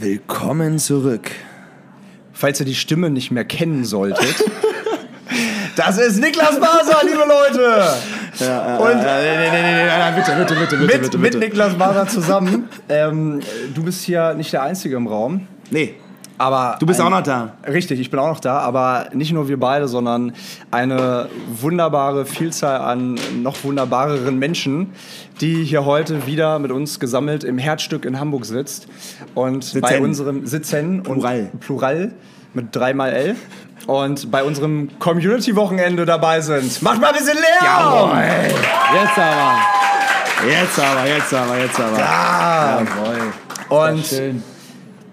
Willkommen zurück. Falls ihr die Stimme nicht mehr kennen solltet. das ist Niklas Maser, liebe Leute! Ja, Und- äh, nee, nee, nee, nee, nee, bitte, bitte, bitte, bitte, mit, bitte, mit. Niklas Maser zusammen. Ähm, du bist hier nicht der Einzige im Raum. Nee, Aber du bist ein- auch noch da. Richtig, ich bin auch noch da, aber nicht nur wir beide, sondern eine wunderbare Vielzahl an noch wunderbareren Menschen, die hier heute wieder mit uns gesammelt im Herzstück in Hamburg sitzt und bei unserem Sitzen Plural. und Plural mit dreimal L und bei unserem Community-Wochenende dabei sind. Macht mal ein bisschen Lärm! Jetzt aber. Jetzt aber, jetzt aber, jetzt aber. Ah, Jawohl. und Schön.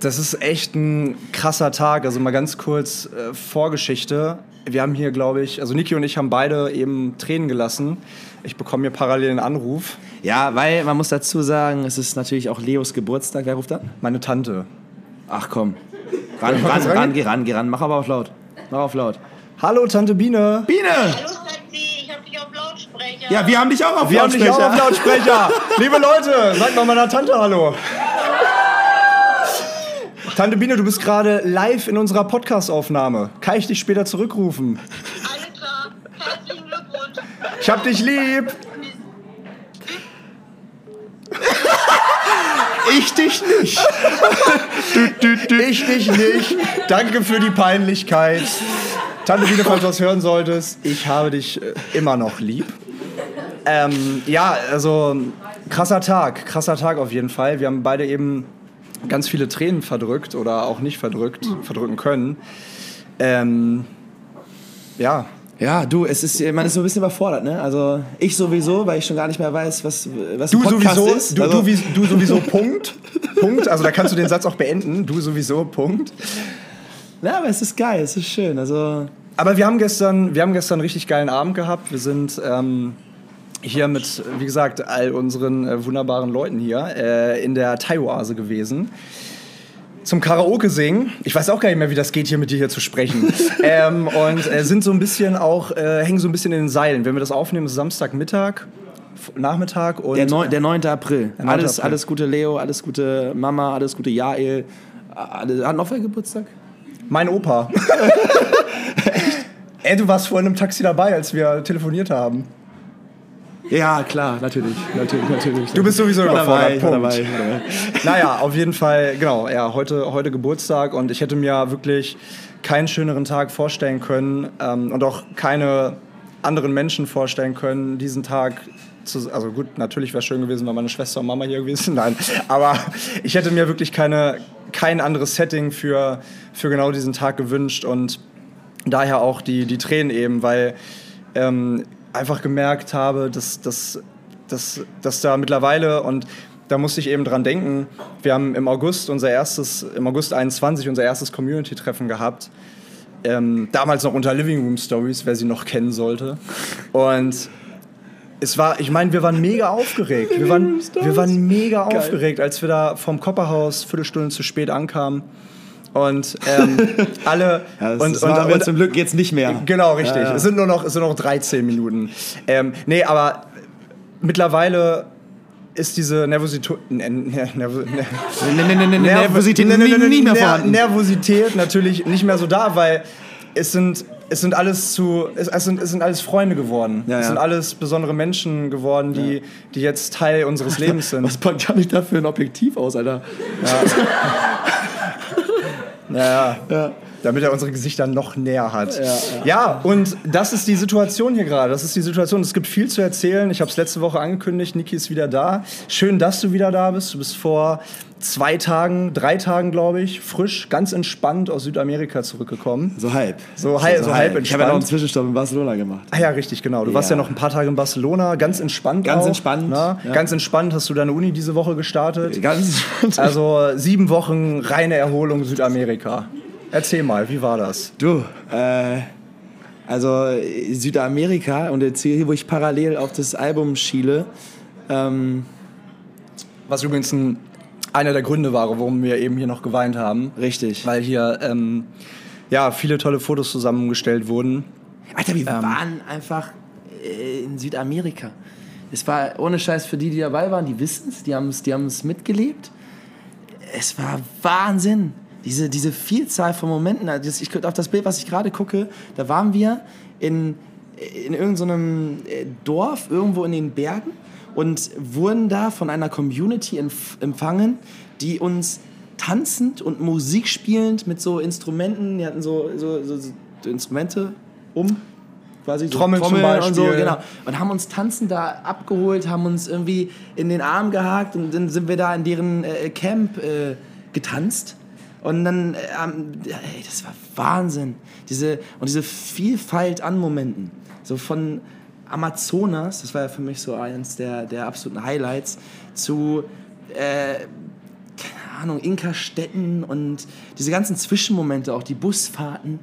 Das ist echt ein krasser Tag. Also mal ganz kurz äh, Vorgeschichte. Wir haben hier, glaube ich, also Niki und ich haben beide eben Tränen gelassen. Ich bekomme hier parallel einen Anruf. Ja, weil man muss dazu sagen, es ist natürlich auch Leos Geburtstag. Wer ruft an? Meine Tante. Ach komm. Ran, ran, ran, geh ran, geh ran. Mach aber auf laut. Mach auf laut. Hallo, Tante Biene. Biene! Hallo Schatzi, ich hab dich auf Lautsprecher. Ja, wir haben dich auch auf Wir haben dich auch auf Lautsprecher. Liebe Leute, sagt mal meiner Tante Hallo. Tante Biene, du bist gerade live in unserer Podcast-Aufnahme. Kann ich dich später zurückrufen? Alles klar, herzlichen Glückwunsch. Ich hab dich lieb. Ich dich nicht. Ich dich nicht. Danke für die Peinlichkeit. Tante Biene, falls du was hören solltest, ich habe dich äh, immer noch lieb. Ähm, ja, also krasser Tag, krasser Tag auf jeden Fall. Wir haben beide eben ganz viele Tränen verdrückt oder auch nicht verdrückt, verdrücken können. Ähm, ja, Ja, du, es ist, man ist so ein bisschen überfordert, ne? Also ich sowieso, weil ich schon gar nicht mehr weiß, was, was Du sowieso, ist. du, also, du, du sowieso, Punkt. Punkt. Also da kannst du den Satz auch beenden. Du sowieso, Punkt. ja, aber es ist geil, es ist schön. Also Aber wir haben gestern, wir haben gestern einen richtig geilen Abend gehabt. Wir sind ähm, hier mit, wie gesagt, all unseren äh, wunderbaren Leuten hier äh, in der Thai-Oase gewesen. Zum Karaoke singen. Ich weiß auch gar nicht mehr, wie das geht, hier mit dir hier zu sprechen. ähm, und äh, sind so ein bisschen auch, äh, hängen so ein bisschen in den Seilen. Wenn wir das aufnehmen, ist Samstagmittag, Nachmittag und der, neun, der 9. April. Der 9. alles, April. alles gute Leo, alles gute Mama, alles gute Jael. Alle, hat noch wer Geburtstag? Mein Opa. Ey, du warst vorhin im Taxi dabei, als wir telefoniert haben. Ja, klar, natürlich, natürlich, natürlich. Du bist sowieso War dabei, überfordert, war Punkt. dabei, dabei. Naja, auf jeden Fall, genau, ja, heute, heute Geburtstag und ich hätte mir wirklich keinen schöneren Tag vorstellen können ähm, und auch keine anderen Menschen vorstellen können, diesen Tag zu, also gut, natürlich wäre es schön gewesen, wenn meine Schwester und Mama hier gewesen sind, nein, aber ich hätte mir wirklich keine, kein anderes Setting für, für genau diesen Tag gewünscht und daher auch die, die Tränen eben, weil ähm, einfach gemerkt habe, dass, dass, dass, dass da mittlerweile und da musste ich eben dran denken, wir haben im August unser erstes, im August 21 unser erstes Community-Treffen gehabt. Ähm, damals noch unter Living Room Stories, wer sie noch kennen sollte. Und es war, ich meine, wir waren mega aufgeregt. Wir waren, wir waren mega aufgeregt, als wir da vom Kopperhaus Viertelstunde zu spät ankamen. Und ähm, alle. Ja, das, und, das und, und, zum Glück jetzt nicht mehr. Genau, richtig. Ja, ja. Es sind nur noch, es sind noch 13 Minuten. Ähm, nee, aber mittlerweile ist diese Nervosität. Ne, ne, Nervo, ne, Ne, ne, ne, ne, ne, Nervosität ne, ne, ne, natürlich nicht mehr so da, weil es sind, es sind alles zu, es, es, sind, es sind alles Freunde geworden. Ja, es ja. sind alles besondere Menschen geworden, die, die jetzt Teil unseres Lebens sind. Was packt gar nicht da für ein Objektiv aus, Alter? Ja, Ja. Damit er unsere Gesichter noch näher hat. Ja, Ja, und das ist die Situation hier gerade. Das ist die Situation. Es gibt viel zu erzählen. Ich habe es letzte Woche angekündigt. Niki ist wieder da. Schön, dass du wieder da bist. Du bist vor zwei Tagen, drei Tagen, glaube ich, frisch, ganz entspannt aus Südamerika zurückgekommen. So halb. So halb- so halb Ich habe ja noch einen entspannt. Zwischenstopp in Barcelona gemacht. Ah ja, richtig, genau. Du warst ja Ja. noch ein paar Tage in Barcelona, ganz entspannt. Ganz auch, entspannt, ne? ja. Ganz entspannt hast du deine Uni diese Woche gestartet. Ganz Also sieben Wochen reine Erholung Südamerika. Erzähl mal, wie war das? Du, äh, also äh, Südamerika und jetzt hier, wo ich parallel auf das Album schiele, ähm, Was übrigens ein, einer der Gründe war, warum wir eben hier noch geweint haben. richtig. Weil hier ähm, ja, viele tolle Fotos zusammengestellt wurden. Alter, wir waren einfach äh, in Südamerika. Es war ohne Scheiß für die, die dabei waren, die wissen es, die haben es die haben's mitgelebt. es war Wahnsinn. Diese, diese Vielzahl von Momenten. Also Ich, auf das Bild, was ich gerade gucke, da waren wir in, in irgendeinem äh, Dorf, irgendwo in den Bergen und wurden da von einer Community empf empfangen, die uns tanzend und Musik spielend mit so Instrumenten, die hatten so, so, so, so Instrumente um, quasi so Trommeln zum und so, Beispiel. genau. Und haben uns tanzend da abgeholt, haben uns irgendwie in den Arm gehakt und dann sind wir da in deren äh, Camp äh, getanzt. Und dann, äh, ähm, ey, das war Wahnsinn. Diese, und diese Vielfalt an Momenten. So von Amazonas, das war ja für mich so eines der, der absoluten Highlights, zu, äh, keine Ahnung, Inka-Städten und diese ganzen Zwischenmomente, auch die Busfahrten,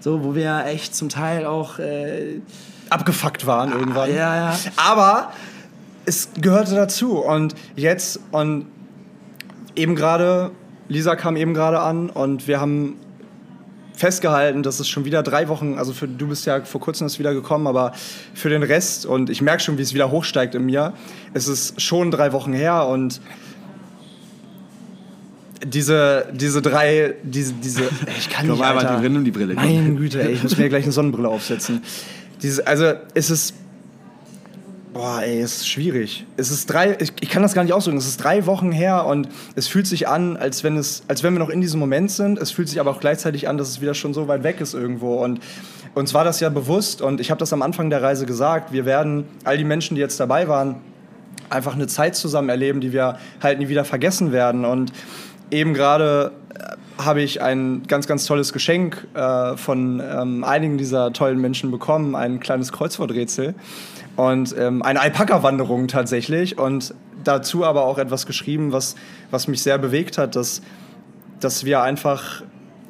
so, wo wir echt zum Teil auch äh, abgefuckt waren irgendwann. ja, ja. Aber es gehörte dazu. Und jetzt, und eben gerade, Lisa kam eben gerade an und wir haben festgehalten, dass es schon wieder drei Wochen, also für, du bist ja vor kurzem erst wieder gekommen, aber für den Rest, und ich merke schon, wie es wieder hochsteigt in mir, es ist schon drei Wochen her und diese, diese drei, diese, diese, ich kann Komm, nicht, einmal Alter. nimm die Brille. Meine Güte, ey, ich muss mir gleich eine Sonnenbrille aufsetzen. Diese, also, es ist, boah, ey, es ist schwierig. Es ist drei, ich, ich kann das gar nicht ausdrücken, es ist drei Wochen her und es fühlt sich an, als wenn es, als wenn wir noch in diesem Moment sind. Es fühlt sich aber auch gleichzeitig an, dass es wieder schon so weit weg ist irgendwo und uns war das ja bewusst und ich habe das am Anfang der Reise gesagt, wir werden, all die Menschen, die jetzt dabei waren, einfach eine Zeit zusammen erleben, die wir halt nie wieder vergessen werden. Und eben gerade äh, habe ich ein ganz, ganz tolles Geschenk äh, von ähm, einigen dieser tollen Menschen bekommen, ein kleines Kreuzworträtsel und ähm, eine Alpaka-Wanderung tatsächlich und dazu aber auch etwas geschrieben, was, was mich sehr bewegt hat, dass, dass wir einfach,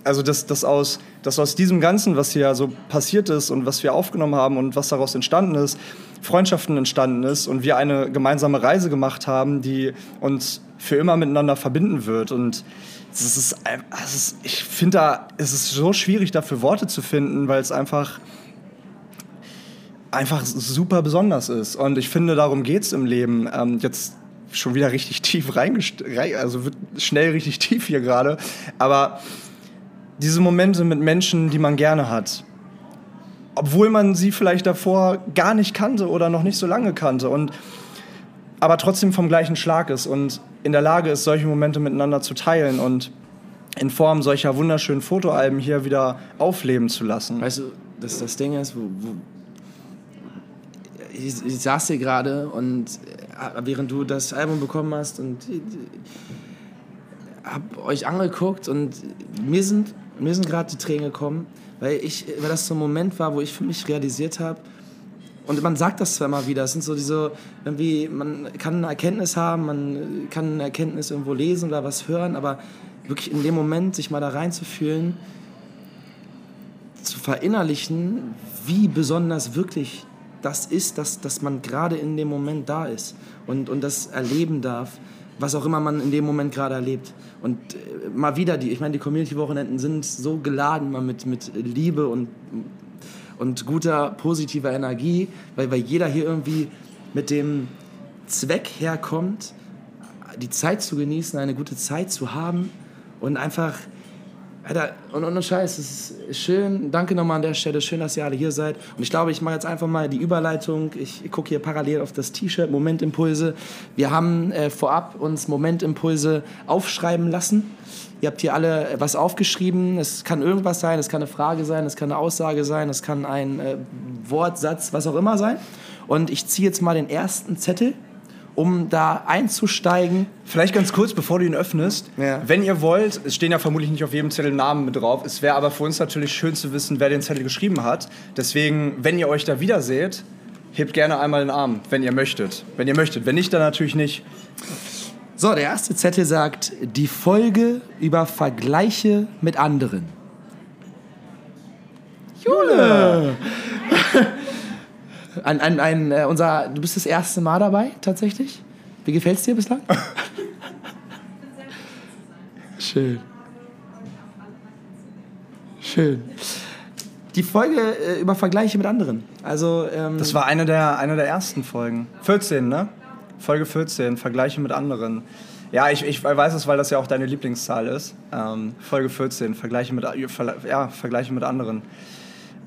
also dass, dass, aus, dass aus diesem Ganzen, was hier so passiert ist und was wir aufgenommen haben und was daraus entstanden ist, Freundschaften entstanden ist und wir eine gemeinsame Reise gemacht haben, die uns für immer miteinander verbinden wird. Und es ist, es ist ich finde da, es ist so schwierig dafür Worte zu finden, weil es einfach einfach super besonders ist. Und ich finde, darum geht es im Leben. Ähm, jetzt schon wieder richtig tief reingest rein, also wird schnell richtig tief hier gerade. Aber diese Momente mit Menschen, die man gerne hat, obwohl man sie vielleicht davor gar nicht kannte oder noch nicht so lange kannte und aber trotzdem vom gleichen Schlag ist und in der Lage ist, solche Momente miteinander zu teilen und in Form solcher wunderschönen Fotoalben hier wieder aufleben zu lassen. Weißt du, dass das Ding ist, wo, wo ich, ich saß hier gerade und äh, während du das Album bekommen hast und hab euch angeguckt und mir sind, mir sind gerade die Tränen gekommen, weil, ich, weil das so ein Moment war, wo ich für mich realisiert habe, und man sagt das zwar immer wieder, es sind so diese, irgendwie, man kann eine Erkenntnis haben, man kann eine Erkenntnis irgendwo lesen oder was hören, aber wirklich in dem Moment sich mal da reinzufühlen, zu verinnerlichen, wie besonders wirklich das ist, dass, dass man gerade in dem Moment da ist und, und das erleben darf, was auch immer man in dem Moment gerade erlebt. Und äh, mal wieder, die, ich meine, die Community-Wochenenden sind so geladen mal mit, mit Liebe und, und guter, positiver Energie, weil, weil jeder hier irgendwie mit dem Zweck herkommt, die Zeit zu genießen, eine gute Zeit zu haben und einfach, Alter, und, und Scheiß, es ist schön, danke nochmal an der Stelle, schön, dass ihr alle hier seid. Und ich glaube, ich mache jetzt einfach mal die Überleitung. Ich gucke hier parallel auf das T-Shirt, Momentimpulse. Wir haben äh, vorab uns Momentimpulse aufschreiben lassen. Ihr habt hier alle äh, was aufgeschrieben. Es kann irgendwas sein, es kann eine Frage sein, es kann eine Aussage sein, es kann ein äh, Wort, Satz, was auch immer sein. Und ich ziehe jetzt mal den ersten Zettel, um da einzusteigen. Vielleicht ganz kurz, bevor du ihn öffnest. Ja. Wenn ihr wollt, es stehen ja vermutlich nicht auf jedem Zettel Namen mit drauf. Es wäre aber für uns natürlich schön zu wissen, wer den Zettel geschrieben hat. Deswegen, wenn ihr euch da wieder seht, hebt gerne einmal den Arm, wenn ihr möchtet. Wenn ihr möchtet. Wenn nicht, dann natürlich nicht. So, der erste Zettel sagt, die Folge über Vergleiche mit anderen. Jule! Ein, ein, ein, äh, unser, du bist das erste Mal dabei, tatsächlich? Wie gefällt's dir bislang? Schön. Schön. Die Folge äh, über Vergleiche mit anderen. Also, ähm, Das war eine der, eine der ersten Folgen. 14, ne? Folge 14, Vergleiche mit anderen. Ja, ich, ich weiß es, weil das ja auch deine Lieblingszahl ist. Ähm, Folge 14, Vergleiche mit, ja, Vergleiche mit anderen.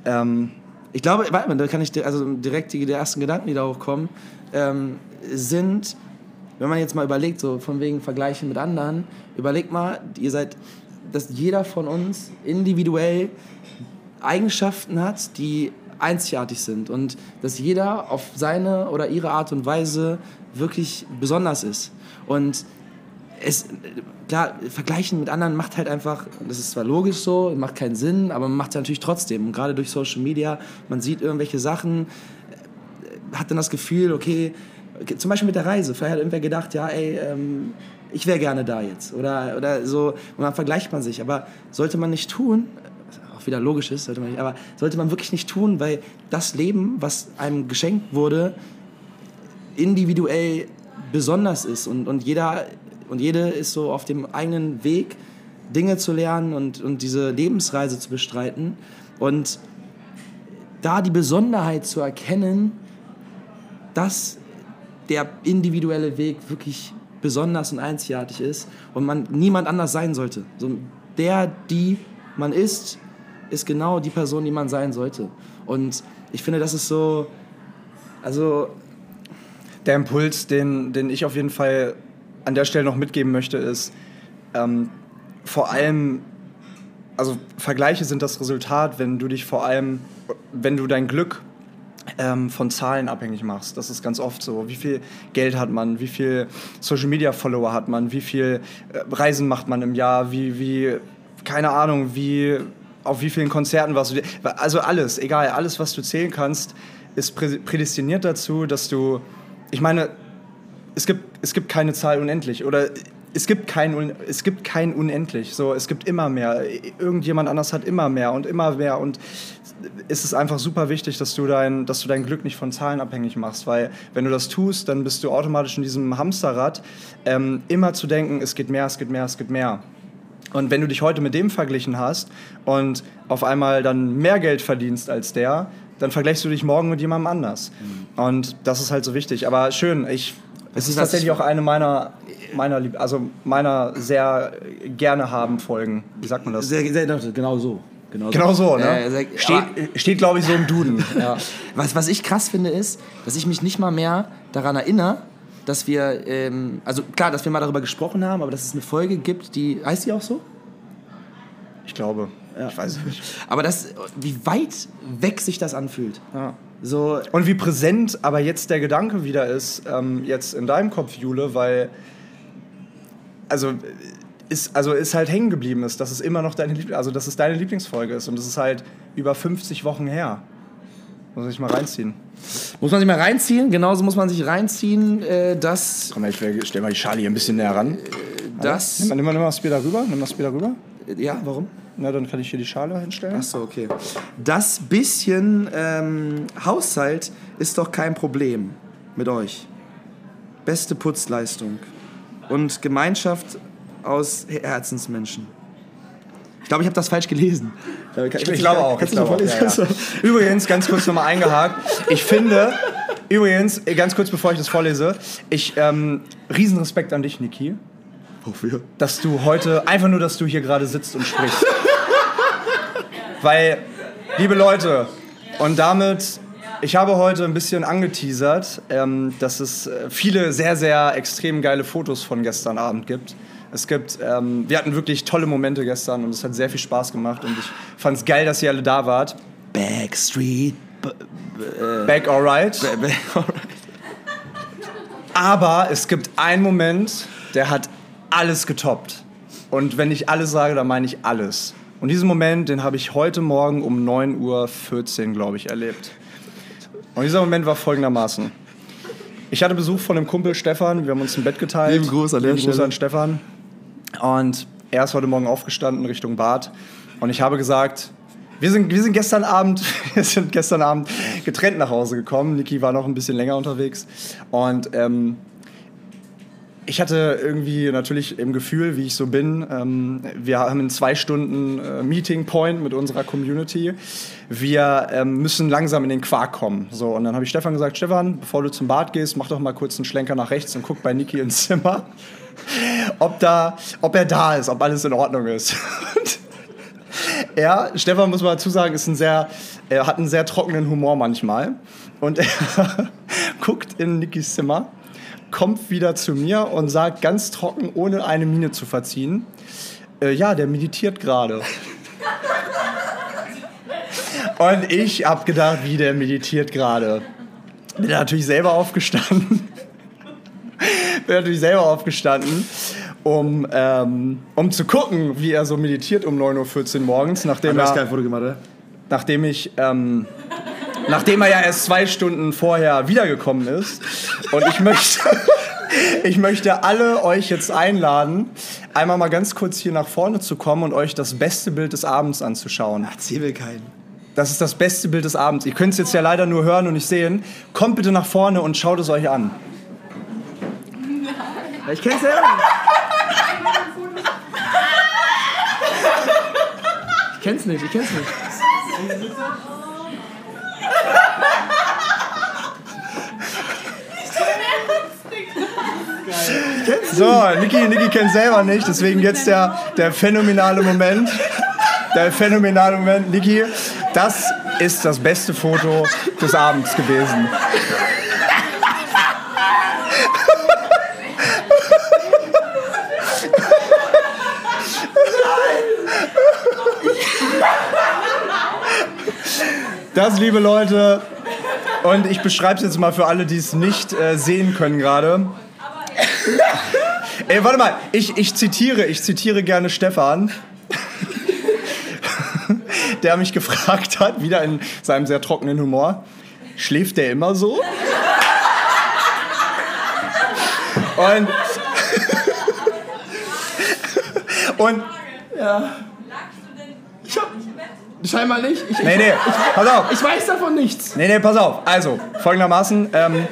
Ähm, ich glaube, warte mal, da kann ich also direkt die, die ersten Gedanken, die da hochkommen, ähm, sind, wenn man jetzt mal überlegt, so von wegen Vergleichen mit anderen, überlegt mal, ihr seid, dass jeder von uns individuell Eigenschaften hat, die einzigartig sind und dass jeder auf seine oder ihre Art und Weise wirklich besonders ist. Und es, klar, vergleichen mit anderen macht halt einfach, das ist zwar logisch so, macht keinen Sinn, aber man macht es natürlich trotzdem. Und gerade durch Social Media, man sieht irgendwelche Sachen, äh, hat dann das Gefühl, okay, zum Beispiel mit der Reise, vielleicht hat irgendwer gedacht, ja, ey, ähm, ich wäre gerne da jetzt. Oder, oder so, und dann vergleicht man sich. Aber sollte man nicht tun, auch wieder logisch ist, sollte man nicht, aber sollte man wirklich nicht tun, weil das Leben, was einem geschenkt wurde, individuell besonders ist und, und jeder und jede ist so auf dem eigenen Weg, Dinge zu lernen und, und diese Lebensreise zu bestreiten. Und da die Besonderheit zu erkennen, dass der individuelle Weg wirklich besonders und einzigartig ist und man niemand anders sein sollte. So, der, die man ist, ist genau die Person, die man sein sollte. Und ich finde, das ist so, also... Der Impuls, den, den ich auf jeden Fall an der Stelle noch mitgeben möchte, ist ähm, vor allem, also Vergleiche sind das Resultat, wenn du dich vor allem, wenn du dein Glück ähm, von Zahlen abhängig machst. Das ist ganz oft so. Wie viel Geld hat man? Wie viel Social Media Follower hat man? Wie viel äh, Reisen macht man im Jahr? Wie, wie, keine Ahnung, wie, auf wie vielen Konzerten warst du? Also alles, egal, alles, was du zählen kannst, ist prädestiniert dazu, dass du, ich meine, es gibt, es gibt keine Zahl unendlich oder es gibt kein, es gibt kein unendlich. So, es gibt immer mehr. Irgendjemand anders hat immer mehr und immer mehr. Und es ist einfach super wichtig, dass du, dein, dass du dein Glück nicht von Zahlen abhängig machst. Weil wenn du das tust, dann bist du automatisch in diesem Hamsterrad, ähm, immer zu denken, es geht mehr, es geht mehr, es geht mehr. Und wenn du dich heute mit dem verglichen hast und auf einmal dann mehr Geld verdienst als der, dann vergleichst du dich morgen mit jemandem anders. Mhm. Und das ist halt so wichtig. Aber schön, ich es ist tatsächlich auch eine meiner, meiner, also meiner sehr gerne haben Folgen. Wie sagt man das? Sehr, sehr, genau so. Genau, genau so, ne? Äh, sehr, steht, steht glaube ich, so im Duden. ja. was, was ich krass finde, ist, dass ich mich nicht mal mehr daran erinnere, dass wir, ähm, also klar, dass wir mal darüber gesprochen haben, aber dass es eine Folge gibt, die, heißt die auch so? Ich glaube. Ja. Ich weiß es nicht. Aber das, wie weit weg sich das anfühlt. Ja. So, und wie präsent aber jetzt der Gedanke wieder ist, ähm, jetzt in deinem Kopf, Jule, weil also ist, also ist halt hängen geblieben ist, dass es immer noch deine, Liebl also dass es deine Lieblingsfolge ist und es ist halt über 50 Wochen her. Muss man sich mal reinziehen. Muss man sich mal reinziehen, genauso muss man sich reinziehen, äh, dass. Komm, ich stell mal die Charlie hier ein bisschen näher ran. Äh, das. Nimm mal, nimm nimm mal das Bier darüber. Nimm das Bier darüber. Ja, warum? Na, dann kann ich hier die Schale hinstellen. Ach so, okay. Das bisschen ähm, Haushalt ist doch kein Problem mit euch. Beste Putzleistung und Gemeinschaft aus Herzensmenschen. Ich glaube, ich habe das falsch gelesen. Ich, ich, ich glaube auch. Ich glaube auch ja, ja. Übrigens, ganz kurz nochmal eingehakt. Ich finde, übrigens, ganz kurz bevor ich das vorlese, ich, ähm, Riesenrespekt an dich, Niki. Wofür? Dass du heute, einfach nur, dass du hier gerade sitzt und sprichst. Weil, liebe Leute, und damit, ich habe heute ein bisschen angeteasert, ähm, dass es äh, viele sehr, sehr extrem geile Fotos von gestern Abend gibt. Es gibt, ähm, wir hatten wirklich tolle Momente gestern und es hat sehr viel Spaß gemacht und ich fand es geil, dass ihr alle da wart. Backstreet. Äh, Back alright. Back alright. Aber es gibt einen Moment, der hat alles getoppt. Und wenn ich alles sage, dann meine ich alles. Und diesen Moment, den habe ich heute Morgen um 9.14 Uhr, glaube ich, erlebt. Und dieser Moment war folgendermaßen. Ich hatte Besuch von einem Kumpel Stefan, wir haben uns ein Bett geteilt. Lieben Gruß an Lieben Gruß an Stefan. Und er ist heute Morgen aufgestanden Richtung Bad. Und ich habe gesagt, wir sind, wir sind gestern Abend, wir sind gestern Abend getrennt nach Hause gekommen. Niki war noch ein bisschen länger unterwegs. Und ähm, ich hatte irgendwie natürlich im Gefühl, wie ich so bin, ähm, wir haben einen zwei Stunden äh, Meeting Point mit unserer Community. Wir ähm, müssen langsam in den Quark kommen. So, und dann habe ich Stefan gesagt, Stefan, bevor du zum Bad gehst, mach doch mal kurz einen Schlenker nach rechts und guck bei Niki ins Zimmer. ob, da, ob er da ist, ob alles in Ordnung ist. Er, Stefan muss man dazu sagen, ist ein sehr, er hat einen sehr trockenen Humor manchmal. Und er guckt in Nikis Zimmer, kommt wieder zu mir und sagt ganz trocken, ohne eine Miene zu verziehen, äh, ja, der meditiert gerade. Und ich hab gedacht, wie der meditiert gerade. Bin natürlich selber aufgestanden. Bin natürlich selber aufgestanden, um, ähm, um zu gucken, wie er so meditiert um 9.14 Uhr morgens, nachdem, Du hast er, kein Foto gemacht, oder? nachdem ich. Ähm, nachdem er ja erst zwei Stunden vorher wiedergekommen ist. Und ich möchte, ich möchte alle euch jetzt einladen, einmal mal ganz kurz hier nach vorne zu kommen und euch das beste Bild des Abends anzuschauen. Erzähl mir keinen. Das ist das beste Bild des Abends. Ihr könnt es jetzt ja leider nur hören und nicht sehen. Kommt bitte nach vorne und schaut es euch an. Ich kenn's ja. Ich kenn's nicht, ich kenn's nicht. So, Niki, Niki kennt selber nicht, deswegen jetzt der, der phänomenale Moment. Der phänomenale Moment. Niki, das ist das beste Foto des Abends gewesen. Das, liebe Leute, und ich beschreibe es jetzt mal für alle, die es nicht äh, sehen können gerade. Ey, warte mal, ich, ich zitiere, ich zitiere gerne Stefan, der mich gefragt hat, wieder in seinem sehr trockenen Humor, schläft der immer so? Und, und Scheinbar nicht. Ich, nee, nee, pass auf. ich weiß davon nichts. Nee, nee, pass auf. Also, folgendermaßen. Ähm,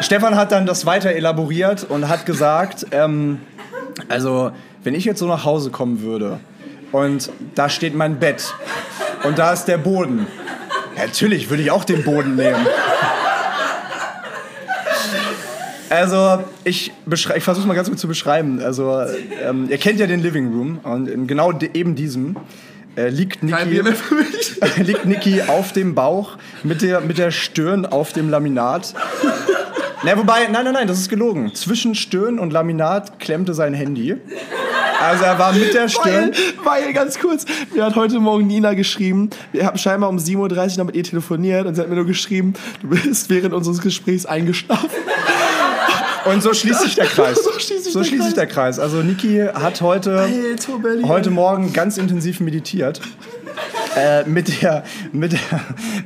Stefan hat dann das weiter elaboriert und hat gesagt, ähm, also, wenn ich jetzt so nach Hause kommen würde und da steht mein Bett und da ist der Boden. Natürlich würde ich auch den Boden nehmen. Also, ich, ich versuche mal ganz kurz zu beschreiben. Also, ähm, ihr kennt ja den Living Room und in genau eben diesem äh, liegt Niki mich. liegt Niki auf dem Bauch mit der, mit der Stirn auf dem Laminat. Na, wobei, nein, nein, nein, das ist gelogen. Zwischen Stirn und Laminat klemmte sein Handy. Also er war mit der Stirn. Weil, weil, ganz kurz, mir hat heute Morgen Nina geschrieben, wir haben scheinbar um 7.30 Uhr noch mit ihr telefoniert und sie hat mir nur geschrieben, du bist während unseres Gesprächs eingeschlafen. Und so schließt sich der Kreis. So schließt sich So der schließt sich der Kreis. Also Niki hat heute, Alter, heute Morgen ganz intensiv meditiert. Äh, mit, der, mit, der,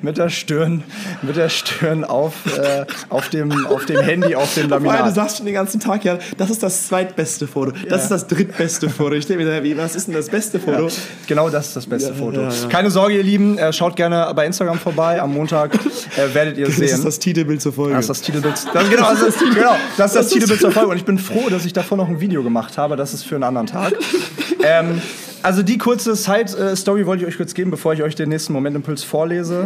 mit der Stirn, mit der Stirn auf, äh, auf, dem, auf dem Handy, auf dem Weil du Laminat. sagst schon den ganzen Tag, ja, das ist das zweitbeste Foto. Das ist das drittbeste Foto. Ich denke mir, was ist denn das beste Foto? Genau das ist das beste Ja, Foto. ja, ja. Keine Sorge, ihr Lieben, äh, schaut gerne bei Instagram vorbei. Am Montag äh, werdet ihr Das sehen. ist das Titelbild zur Folge. Das ist das Titelbild. Das, genau, das ist, genau, das ist das Titelbild zur Folge. Und ich bin froh, dass ich davor noch ein Video gemacht habe. Das ist für einen anderen Tag. Ähm, also die kurze Side-Story wollte ich euch kurz geben, bevor ich euch den nächsten Momentimpuls vorlese.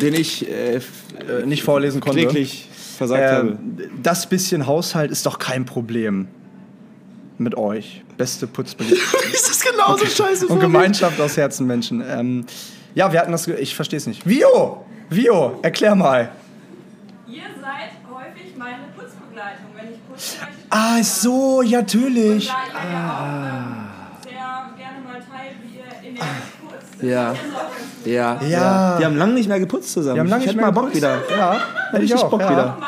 Den ich äh, Äh, nicht vorlesen konnte. kläglich versagt habe. Ähm, das bisschen Haushalt ist doch kein Problem. Mit euch. Beste Putzbelicht. ist das genauso scheiße Und Gemeinschaft aus Herzen, Menschen. Ähm, ja, wir hatten das. Ich verstehe es nicht. Vio! Vio, erklär mal. Ihr seid häufig meine Putzbegleitung, wenn ich möchte. Ah, so, ja, natürlich. Da ihr ja auch ähm, sehr gerne mal teilt, wie ihr in den putzt. Ja. Ja. Ja. Die haben lange nicht mehr geputzt zusammen. Wir haben lange ich nicht hätte mehr mal Bock wieder. Ja, hätte ich Richtig auch. Bock ja. wieder.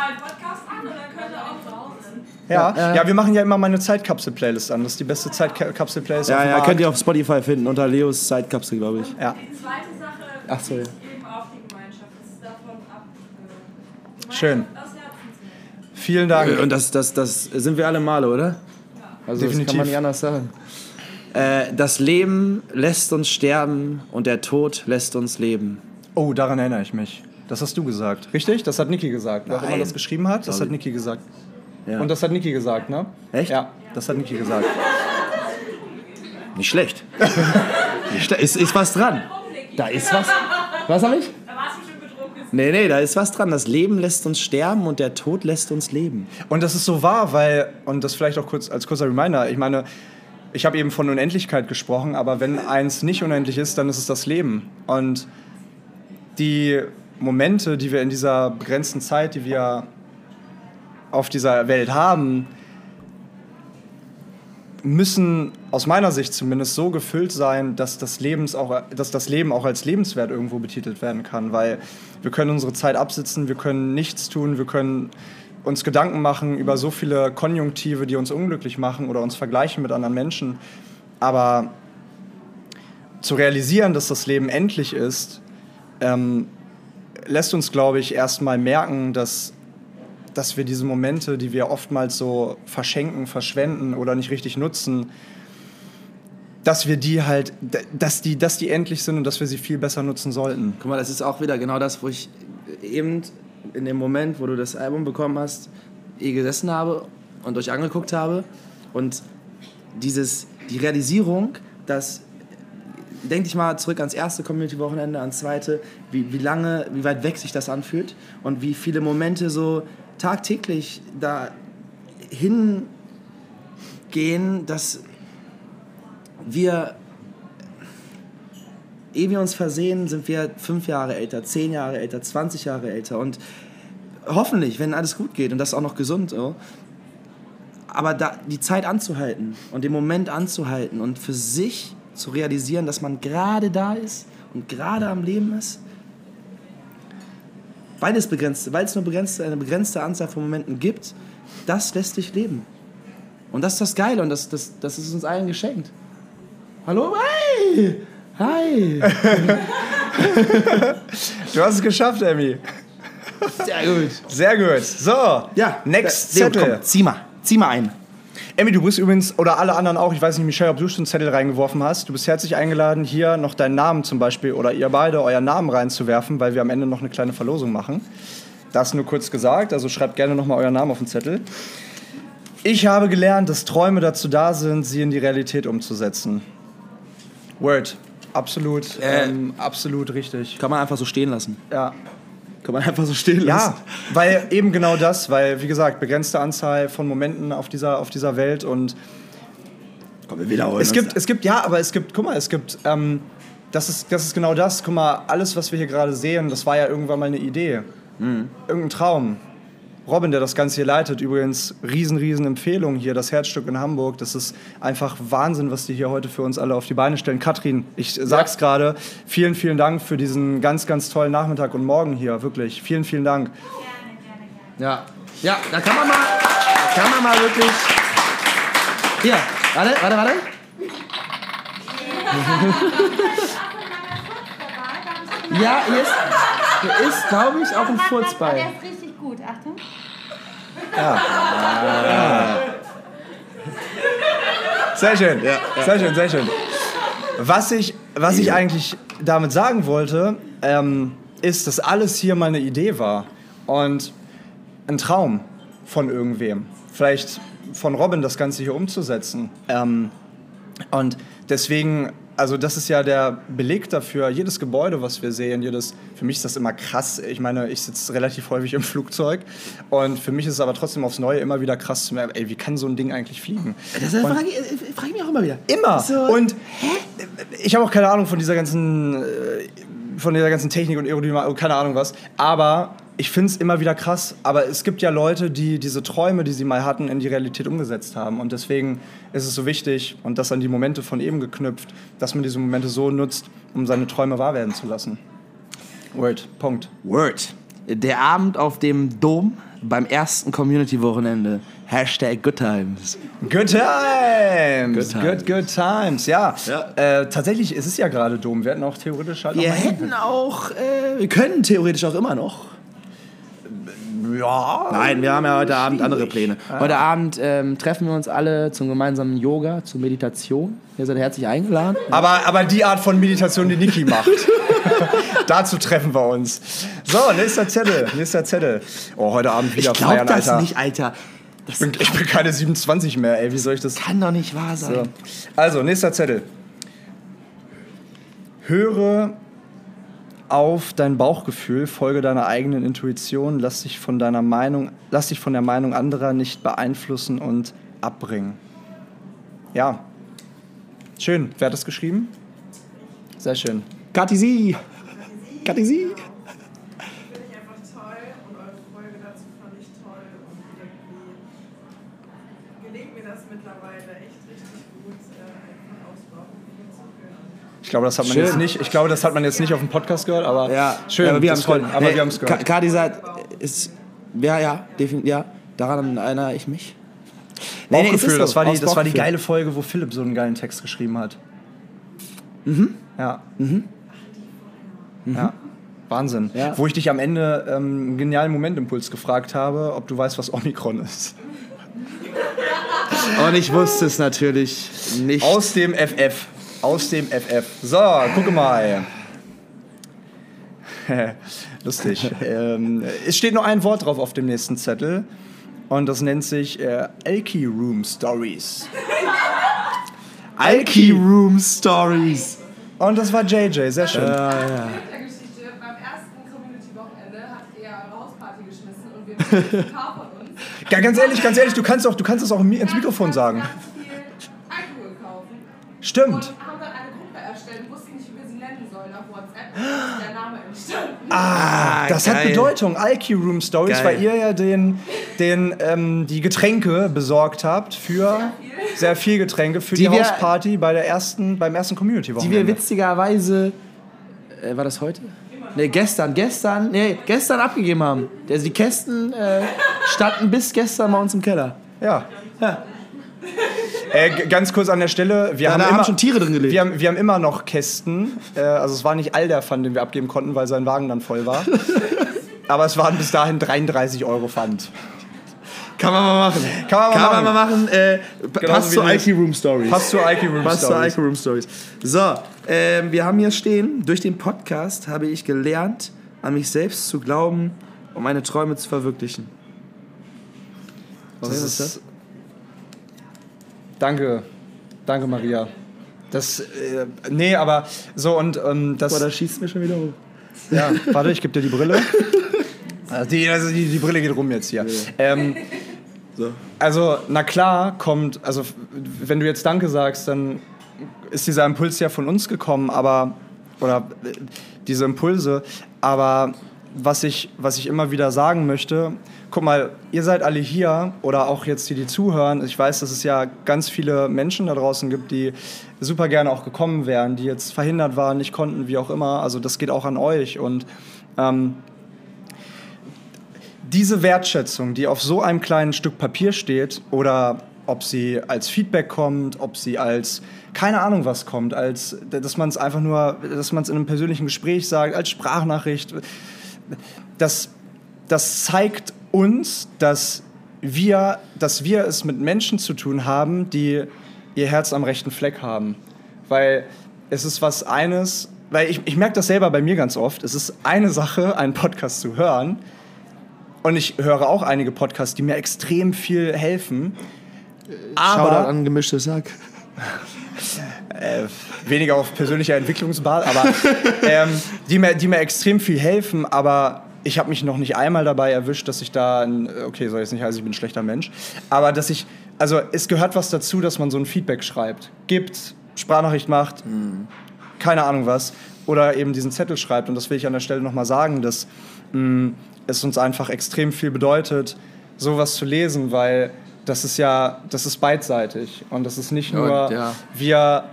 Ja. Ja, wir machen ja immer meine Zeitkapsel-Playlist an. Das ist die beste Zeitkapsel-Playlist auf Ja, dem ja, Markt. könnt ihr auf Spotify finden unter Leos Zeitkapsel, glaube ich. Ja, Die zweite Sache Ach so, ja. ist eben auch die Gemeinschaft. Das ist davon ab. Äh, Schön. Vielen Dank. Und das, das, das sind wir alle Male, oder? Also das Definitiv. kann man nicht anders sagen. Äh, das Leben lässt uns sterben und der Tod lässt uns leben. Oh, daran erinnere ich mich. Das hast du gesagt. Richtig? Das hat Niki gesagt. Wer auch immer Nein. das geschrieben hat, das hat Niki gesagt. Ja. Und das hat Niki gesagt, ne? Echt? Ja, das hat Niki gesagt. Nicht schlecht. Nicht schlecht. Ist, ist was dran. Da ist was. Was habe ich? Da warst du schon betrunken. Nee, nee, da ist was dran. Das Leben lässt uns sterben und der Tod lässt uns leben. Und das ist so wahr, weil, und das vielleicht auch kurz als kurzer Reminder, ich meine, ich habe eben von Unendlichkeit gesprochen, aber wenn eins nicht unendlich ist, dann ist es das Leben. Und die Momente, die wir in dieser begrenzten Zeit, die wir auf dieser Welt haben, müssen aus meiner Sicht zumindest so gefüllt sein, dass das, Lebens auch, dass das Leben auch als lebenswert irgendwo betitelt werden kann. Weil wir können unsere Zeit absitzen, wir können nichts tun, wir können uns Gedanken machen über so viele Konjunktive, die uns unglücklich machen oder uns vergleichen mit anderen Menschen. Aber zu realisieren, dass das Leben endlich ist, ähm, lässt uns, glaube ich, erstmal merken, dass dass wir diese Momente, die wir oftmals so verschenken, verschwenden oder nicht richtig nutzen, dass wir die halt, dass die, dass die endlich sind und dass wir sie viel besser nutzen sollten. Guck mal, das ist auch wieder genau das, wo ich eben in dem Moment, wo du das Album bekommen hast, eh gesessen habe und euch angeguckt habe und dieses, die Realisierung, dass denk dich mal zurück ans erste Community-Wochenende, ans zweite, wie, wie lange, wie weit weg sich das anfühlt und wie viele Momente so tagtäglich da hingehen, dass wir, ehe wir uns versehen, sind wir fünf Jahre älter, zehn Jahre älter, 20 Jahre älter und hoffentlich, wenn alles gut geht und das auch noch gesund so, aber da, die Zeit anzuhalten und den Moment anzuhalten und für sich zu realisieren, dass man gerade da ist und gerade am Leben ist beides begrenzt, weil es nur begrenzte, eine begrenzte Anzahl von Momenten gibt, das lässt dich leben. Und das ist das Geile und das, das, das ist uns allen geschenkt. Hallo, hey! Hi! du hast es geschafft, Emmy. Sehr gut. Sehr gut. So, ja, next Zettel. Komm, zieh mal, zieh mal ein. Emmy, du bist übrigens, oder alle anderen auch, ich weiß nicht, Michelle, ob du schon einen Zettel reingeworfen hast. Du bist herzlich eingeladen, hier noch deinen Namen zum Beispiel oder ihr beide euren Namen reinzuwerfen, weil wir am Ende noch eine kleine Verlosung machen. Das nur kurz gesagt, also schreibt gerne nochmal euren Namen auf den Zettel. Ich habe gelernt, dass Träume dazu da sind, sie in die Realität umzusetzen. Word. Absolut, äh, ähm, absolut richtig. Kann man einfach so stehen lassen. Ja, kann man einfach so stehen lassen. Ja, weil eben genau das, weil, wie gesagt, begrenzte Anzahl von Momenten auf dieser, auf dieser Welt und Komm, wir wiederholen es gibt, es gibt, ja, aber es gibt, guck mal, es gibt, ähm, das, ist, das ist genau das, guck mal, alles, was wir hier gerade sehen, das war ja irgendwann mal eine Idee. Mhm. Irgendein Traum. Robin, der das Ganze hier leitet, übrigens riesen, riesen Empfehlung hier, das Herzstück in Hamburg. Das ist einfach Wahnsinn, was die hier heute für uns alle auf die Beine stellen. Katrin, ich sag's ja. gerade, vielen, vielen Dank für diesen ganz, ganz tollen Nachmittag und Morgen hier, wirklich. Vielen, vielen Dank. Gerne, gerne, gerne. Ja, ja, da kann man mal, kann man mal wirklich. Hier, warte, warte, warte. ja, hier ist, hier ist glaube ich, auch ein Furzball. Der ist richtig gut, Achtung. Ja. Sehr schön, ja, sehr schön, sehr schön. Was ich, was ich eigentlich damit sagen wollte, ähm, ist, dass alles hier mal eine Idee war und ein Traum von irgendwem. Vielleicht von Robin das Ganze hier umzusetzen. Ähm, und deswegen also das ist ja der Beleg dafür. Jedes Gebäude, was wir sehen, jedes, für mich ist das immer krass. Ich meine, ich sitze relativ häufig im Flugzeug und für mich ist es aber trotzdem aufs Neue immer wieder krass zu merken, ey, wie kann so ein Ding eigentlich fliegen? Das frage ich, frage ich mich auch immer wieder. Immer. So, und hä? ich habe auch keine Ahnung von dieser ganzen, äh, von dieser ganzen Technik und Aerodynamik, keine Ahnung was. Aber ich finde es immer wieder krass, aber es gibt ja Leute, die diese Träume, die sie mal hatten, in die Realität umgesetzt haben. Und deswegen ist es so wichtig und das an die Momente von eben geknüpft, dass man diese Momente so nutzt, um seine Träume wahr werden zu lassen. Word, Punkt. Word. Der Abend auf dem Dom beim ersten Community-Wochenende. Hashtag Good Times. Good Times. Good, times. good, good Times. Ja, ja. Äh, tatsächlich ist es ja gerade Dom. Wir hätten auch theoretisch halt Wir hätten auch, äh, wir können theoretisch auch immer noch ja. Nein, wir haben ja heute Abend andere Pläne. Heute Abend ähm, treffen wir uns alle zum gemeinsamen Yoga, zur Meditation. Ihr seid herzlich eingeladen. Aber, aber die Art von Meditation, die Niki macht. Dazu treffen wir uns. So, nächster Zettel. Nächster Zettel. Oh, heute Abend wieder ich feiern, das Alter. nicht, Alter. Ich bin, ich bin, keine 27 mehr, ey. Wie soll ich das? Kann doch nicht wahr sein. So. Also, nächster Zettel. Höre auf dein Bauchgefühl, folge deiner eigenen Intuition, lass dich von deiner Meinung, lass dich von der Meinung anderer nicht beeinflussen und abbringen. Ja. Schön. Wer hat das geschrieben? Sehr schön. Kati Sie. Kati Sie. Finde ich einfach toll und eure Folge dazu fand ich toll und irgendwie gelingt mir das mittlerweile echt richtig gut, äh, einfach aufs Bauchgefühl zu hören. Ich glaube, das hat man Schön. jetzt nicht. Ich glaube, das hat man jetzt nicht auf dem Podcast gehört, aber Ja, schön. ja, aber wir haben es gehört. Aber Nee, wir haben es gehört. Kati sagt, ist, ja, ja, definitiv, ja, daran erinnere ich mich. Nee, nee, Bauchgefühl, so, das, war die, das war die geile Folge, wo Philipp so einen geilen Text geschrieben hat. Mhm. Ja. Ja. Wahnsinn. Ja. Wo ich dich am Ende ähm, einen genialen Momentimpuls gefragt habe, ob du weißt, was Omikron ist. Und ich wusste es natürlich nicht. Aus dem FF. Aus dem FF. So, gucke mal. Lustig. ähm, es steht nur ein Wort drauf auf dem nächsten Zettel. Und das nennt sich äh, Elky Room Stories. Alki Room Stories. Und das war JJ, sehr schön. Von uns Ja, ganz ehrlich, ganz ehrlich, du kannst auch, du kannst es auch ins Mikrofon sagen. ganz viel Alkohol kaufen Stimmt. und haben dann eine Gruppe erstellt und wussten nicht, wie wir sie nennen sollen auf WhatsApp. Und dann ist der Name entstanden. Ah, Das hat geil. Bedeutung. IQ Room Stories, Geil. weil ihr ja den, den, ähm, die Getränke besorgt habt für sehr viel Getränke für die, Die Hausparty bei der ersten, beim ersten Community Die wir witzigerweise, äh, war das heute? Nee, gestern, gestern, nee, gestern abgegeben haben. Also die Kästen äh, standen bis gestern bei uns im Keller. Ja. Ja. Äh, ganz kurz an der Stelle, wir Ja, haben immer haben schon Tiere drin gelebt. Wir haben, wir haben immer noch Kästen. Äh, also es war nicht all der Pfand, den wir abgeben konnten, weil sein Wagen dann voll war. Aber es waren bis dahin 33 Euro Pfand. Kann man mal machen. Kann man mal Kann man machen. mal machen. Äh, Genauso passt zu das- IQ Room Stories. Passt zu IQ Room Passt zu Stories. IQ Room Stories. So, ähm, wir haben hier stehen, durch den Podcast habe ich gelernt, an mich selbst zu glauben, um meine Träume zu verwirklichen. Das Was ist, ist Danke, danke Maria. Das, äh, nee, aber so und ähm, das. Boah, da schießt mir schon wieder hoch. Ja, warte, ich gebe dir die Brille. Also die, also die, die Brille geht rum jetzt hier. Ähm, So. also, na klar, kommt, also wenn du jetzt Danke sagst, dann ist dieser Impuls ja von uns gekommen, aber, oder äh, diese Impulse, aber was ich, was ich immer wieder sagen möchte, guck mal, ihr seid alle hier oder auch jetzt die, die zuhören, ich weiß, dass es ja ganz viele Menschen da draußen gibt, die super gerne auch gekommen wären, die jetzt verhindert waren, nicht konnten, wie auch immer, also das geht auch an euch. Und ähm, diese Wertschätzung, die auf so einem kleinen Stück Papier steht, oder ob sie als Feedback kommt, ob sie als keine Ahnung was kommt, als dass man es einfach nur, dass man es in einem persönlichen Gespräch sagt, als Sprachnachricht, das, das zeigt uns, dass wir, dass wir es mit Menschen zu tun haben, die ihr Herz am rechten Fleck haben. Weil es ist was eines, weil ich, ich merke das selber bei mir ganz oft, es ist eine Sache, einen Podcast zu hören, und ich höre auch einige Podcasts, die mir extrem viel helfen. Shoutout Aber an gemischtes Sack. äh, weniger auf persönlicher Entwicklungsbad, aber ähm, die, mir, die mir extrem viel helfen. Aber ich habe mich noch nicht einmal dabei erwischt, dass ich da, ein, okay, soll jetzt nicht heißen, ich bin ein schlechter Mensch, aber dass ich, also es gehört was dazu, dass man so ein Feedback schreibt, gibt, Sprachnachricht macht, keine Ahnung was, oder eben diesen Zettel schreibt. Und das will ich an der Stelle nochmal sagen, dass mh, es uns einfach extrem viel bedeutet, sowas zu lesen, weil das ist ja, das ist beidseitig. Und das ist nicht nur, Und, ja. wir,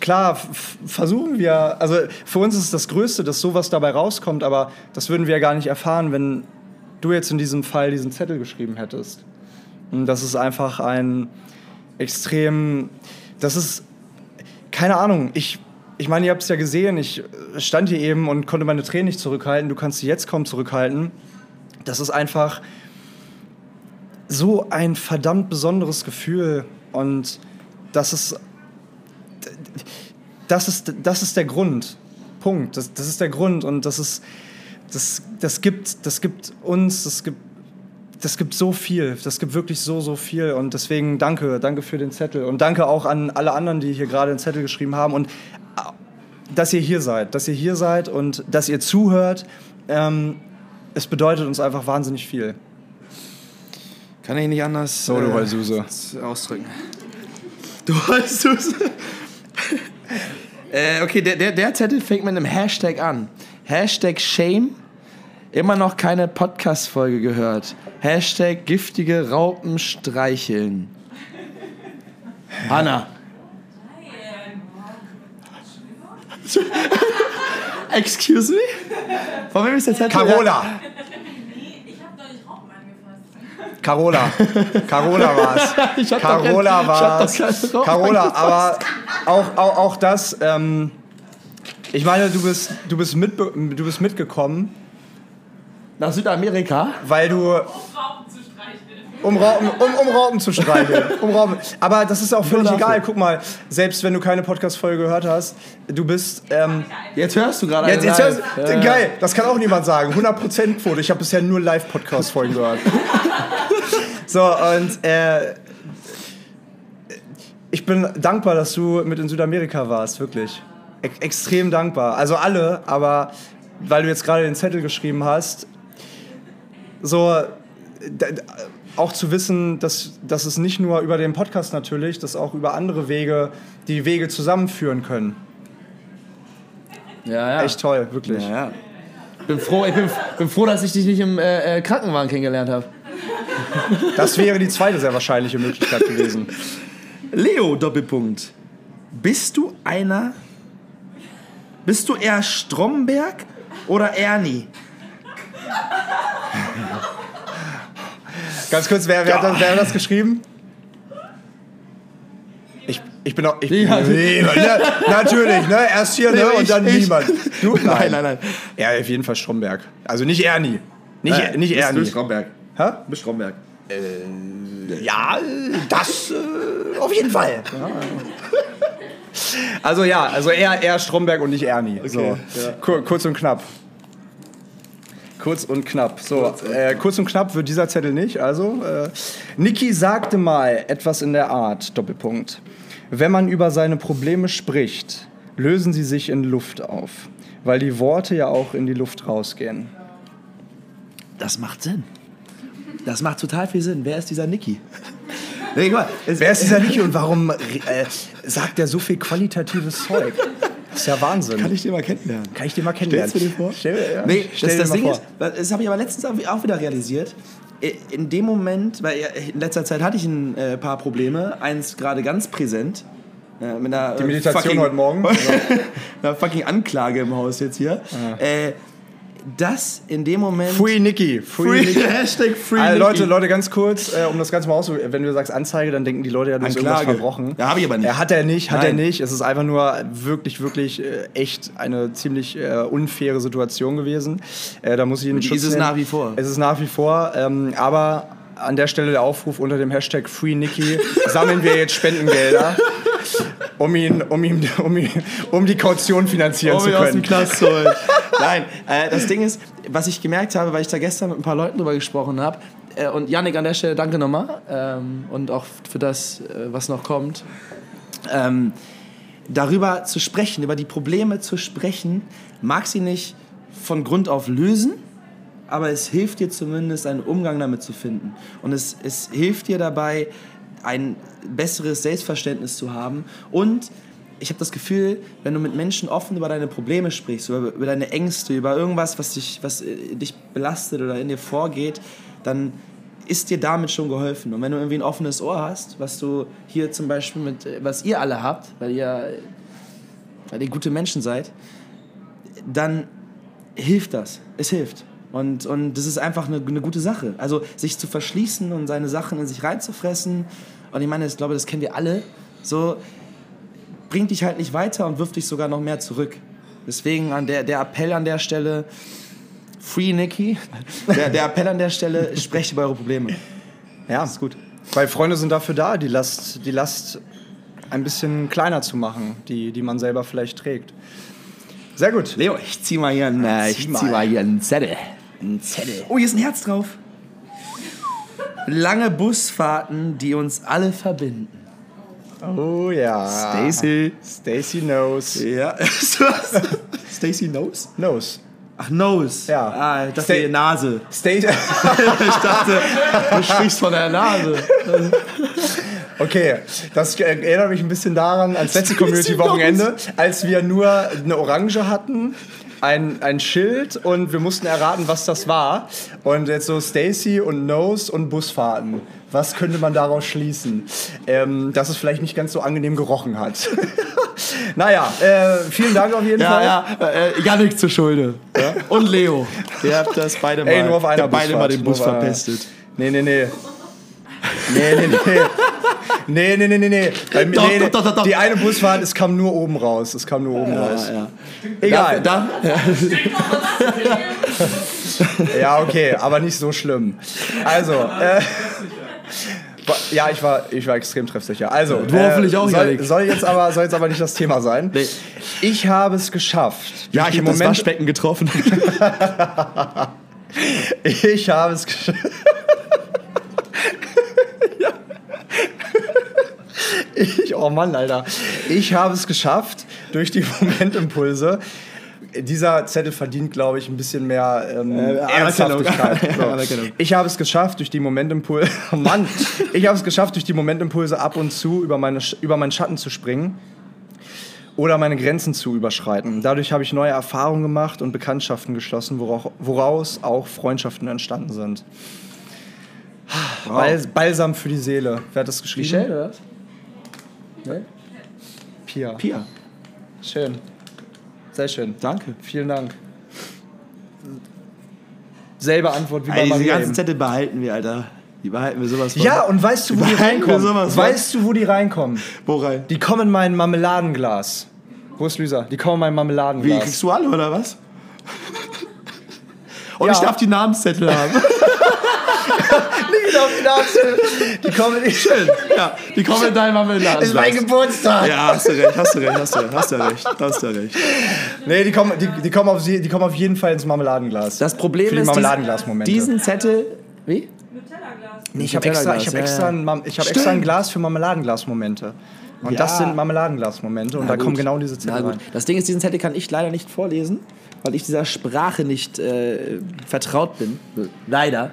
klar, versuchen wir, also für uns ist das Größte, dass sowas dabei rauskommt, aber das würden wir ja gar nicht erfahren, wenn du jetzt in diesem Fall diesen Zettel geschrieben hättest. Und das ist einfach ein extrem, das ist, keine Ahnung, ich, ich meine, ihr habt es ja gesehen, ich stand hier eben und konnte meine Tränen nicht zurückhalten, du kannst sie jetzt kaum zurückhalten. Das ist einfach so ein verdammt besonderes Gefühl und das ist, das ist, das ist der Grund. Punkt. Das, das ist der Grund und das ist, das, das gibt, das gibt uns, das gibt, das gibt so viel. Das gibt wirklich so, so viel und deswegen danke, danke für den Zettel und danke auch an alle anderen, die hier gerade den Zettel geschrieben haben und dass ihr hier seid, dass ihr hier seid und dass ihr zuhört. Ähm, es bedeutet uns einfach wahnsinnig viel. Kann ich nicht anders So, du Heulsuse. ausdrücken. Du Heulsuse. Äh, okay, der, der, der Zettel fängt mit einem Hashtag an. Hashtag Shame. Immer noch keine Podcast-Folge gehört. Hashtag giftige Raupen streicheln. Hanna. Excuse me? Von wem ist der Zettel? Carola! Ich hab doch nicht Raupen angefasst. Carola. Carola war's. Ich hab Carola kein- ich hab war's. doch Carola, aber auch, auch, auch das, ähm, ich meine, du bist, du, bist mitbe- du bist mitgekommen, Nach Südamerika? weil du, Um Raupen um um, Raupen zu streicheln. Um Raupen. Aber das ist auch völlig dafür. egal. Guck mal, selbst wenn du keine Podcast-Folge gehört hast, du bist, ähm, Jetzt hörst du gerade Jetzt, jetzt hörst, Ja. Geil, das kann auch niemand sagen. 100% Quote. Ich habe bisher nur Live-Podcast-Folgen gehört. so, und äh, ich bin dankbar, dass du mit in Südamerika warst, wirklich. Ex extrem dankbar. Also alle, aber weil du jetzt gerade den Zettel geschrieben hast, so auch zu wissen, dass, dass es nicht nur über den Podcast natürlich, dass auch über andere Wege die Wege zusammenführen können. Ja, ja. Echt toll, wirklich. Ja, ja. Bin froh, ich bin, bin froh, dass ich dich nicht im äh, äh, Krankenwagen kennengelernt habe. Das wäre die zweite sehr wahrscheinliche Möglichkeit gewesen. Leo, Doppelpunkt. Bist du einer. Bist du eher Stromberg oder Ernie? Ganz kurz, wer, wer, hat, das, wer hat das geschrieben? Ich, ich bin auch. Ich, Ja. nee, ja, natürlich, ne? Erst hier, ne? Und dann ich. niemand. Du? Nein, nein, nein. Ja, auf jeden Fall Stromberg. Also nicht Ernie. Nicht, nicht Ernie. Stromberg. Hä? Bist Stromberg. Ja, das äh, auf jeden Fall. Also ja, also eher, eher Stromberg und nicht Ernie. so. ja. Kur kurz und knapp. Kurz und knapp. So, äh, kurz und knapp wird dieser Zettel nicht. Also, äh, Niki sagte mal etwas in der Art, Doppelpunkt. Wenn man über seine Probleme spricht, lösen sie sich in Luft auf, weil die Worte ja auch in die Luft rausgehen. Das macht Sinn. Das macht total viel Sinn. Wer ist dieser Niki? Nee, mal, Wer ist dieser Niki und warum äh, sagt er so viel qualitatives Zeug? Das ist ja Wahnsinn. Kann ich den mal kennenlernen? Kann ich dir mal kennenlernen? Stellst du dir vor? Stell, ja, Nee, stell das, dir das mal Ding vor. ist, das habe ich aber letztens auch wieder realisiert. In dem Moment, weil in letzter Zeit hatte ich ein äh, paar Probleme, eins gerade ganz präsent. äh, Mit einer, Die Meditation fucking, heute Morgen. einer fucking Anklage im Haus jetzt hier. Äh, das in dem Moment. Free Niki. Free, Free, Niki. Hashtag Free Also. Leute, Leute, ganz kurz, äh, um das Ganze mal auszuprobieren. Wenn du sagst Anzeige, dann denken die Leute ja, du hast irgendwas verbrochen. Ja, hab ich aber nicht. Er hat er nicht, hat er Nein. nicht. Es ist einfach nur wirklich, wirklich äh, echt eine ziemlich äh, unfaire Situation gewesen. Äh, da muss ich ihn Und die ist es nach wie vor. Es ist nach wie vor. Ähm, aber an der Stelle der Aufruf unter dem Hashtag Free Niki sammeln wir jetzt Spendengelder. Um ihn, um ihn, um ihn, um die Kaution finanzieren um zu ihn aus dem können. Knast holen. Nein, äh, das Ding ist, was ich gemerkt habe, weil ich da gestern mit ein paar Leuten drüber gesprochen habe, äh, und Yannick an der Stelle danke nochmal ähm, und auch für das, äh, was noch kommt, ähm, darüber zu sprechen, über die Probleme zu sprechen, mag sie nicht von Grund auf lösen, aber es hilft dir zumindest, einen Umgang damit zu finden. Und es, es hilft dir dabei, ein besseres Selbstverständnis zu haben. Und ich habe das Gefühl, wenn du mit Menschen offen über deine Probleme sprichst, über, über deine Ängste, über irgendwas, was dich, was äh, dich belastet oder in dir vorgeht, dann ist dir damit schon geholfen. Und wenn du irgendwie ein offenes Ohr hast, was du hier zum Beispiel mit, äh, was ihr alle habt, weil ihr, weil ihr gute Menschen seid, dann hilft das. Es hilft. Und, und das ist einfach eine, eine gute Sache. Also sich zu verschließen und seine Sachen in sich reinzufressen. Und ich meine, ich glaube, das kennen wir alle. So bringt dich halt nicht weiter und wirft dich sogar noch mehr zurück. Deswegen an der, der Appell an der Stelle, Free Nicky, der, der Appell an der Stelle, sprecht über eure Probleme. Ja, ist gut. Weil Freunde sind dafür da, die Last, die Last ein bisschen kleiner zu machen, die, die man selber vielleicht trägt. Sehr gut. Leo, ich zieh mal hier einen, äh, ich Zieh zieh mal. mal hier einen Zettel. Ein Zettel. Oh, hier ist ein Herz drauf. Lange Busfahrten, die uns alle verbinden. Oh ja. Stacy. Stacy knows. Ja. Stacy Nose? Knows. Ach, Nose. Ja. Ah, ich dachte, Sta- die Nase. Stacy. Ich dachte, du sprichst von der Nase. Okay, das erinnert mich ein bisschen daran ans letzte Community-Wochenende, als wir nur eine Orange hatten, ein, ein Schild und wir mussten erraten, was das war. Und jetzt so Stacy und Nose und Busfahrten. Was könnte man daraus schließen? Ähm, dass es vielleicht nicht ganz so angenehm gerochen hat. naja, äh, vielen Dank auf jeden Fall. Ja, ja, äh, Janik zur Schulde. Ja? Und Leo. Ihr habt das beide mal, Ey, nur auf einer ihr habt beide mal den Bus Nur verpestet. Nee, nee, nee. Nee, nee, nee. Nee, nee, nee, nee, nee. Bei Doch, nee, doch, nee. doch, doch, doch. Die eine Busfahrt, es kam nur oben raus. Es kam nur oben raus. Ja, ja. Egal. Da, ja. Ja, okay, aber nicht so schlimm. Also, äh, ja, ich war, ich war extrem treffsicher. Also, Du hoffentlich auch, soll, soll jetzt aber, soll jetzt aber nicht das Thema sein. Nee. Ich habe es geschafft. ja, ich die habe das Waschbecken getroffen. Ich habe es geschafft. Ich, oh Mann, Alter. Ich habe es geschafft, durch die Momentimpulse. Dieser Zettel verdient, glaube ich, ein bisschen mehr ähm, Anerkennung. Ernsthaftigkeit. So. Ich habe es geschafft, durch die Momentimpulse. Mann, ich habe es geschafft, durch die Momentimpulse ab und zu über, meine, über meinen Schatten zu springen oder meine Grenzen zu überschreiten. Dadurch habe ich neue Erfahrungen gemacht und Bekanntschaften geschlossen, woraus, auch Freundschaften entstanden sind. Bal Balsam für die Seele. Wer hat das geschrieben? Michelle, oder was? Nee? Pia. Pia. Schön. Sehr schön. Danke. Vielen Dank. Selbe Antwort wie bei Ey, diese ganzen. Zettel behalten wir, Alter. Die behalten wir sowas von. Ja, und weißt du, wo die wir reinkommen? Weißt du, wo die reinkommen? Wo rein? Die kommen in mein Marmeladenglas. Wo ist Lisa? Die kommen in mein Wie, Marmeladenglas. kriegst du alle, oder was? Und Ja. ich darf die Namenszettel haben. Nicht auf die Nase. Die kommen in Schön. Ja, die kommen in dein Marmeladenglas. ist mein Geburtstag. Ja, hast du recht, hast du recht, hast du recht, hast du recht, hast du recht. Nee, die kommen, die, die, kommen auf, sie- die kommen auf jeden Fall ins Marmeladenglas. Das Problem ist, Marmeladenglas-Momente. diesen Zettel... Wie? Nutella-Glas. Nee, ich habe extra, ich hab extra, ein, ich hab Stimmt. extra ein Glas für Marmeladenglas-Momente. Und Ja. das sind Marmeladenglas-Momente. Und da kommen genau diese Na Zettel gut. rein. Das Ding ist, diesen Zettel kann ich leider nicht vorlesen, weil ich dieser Sprache nicht äh, vertraut bin. Leider.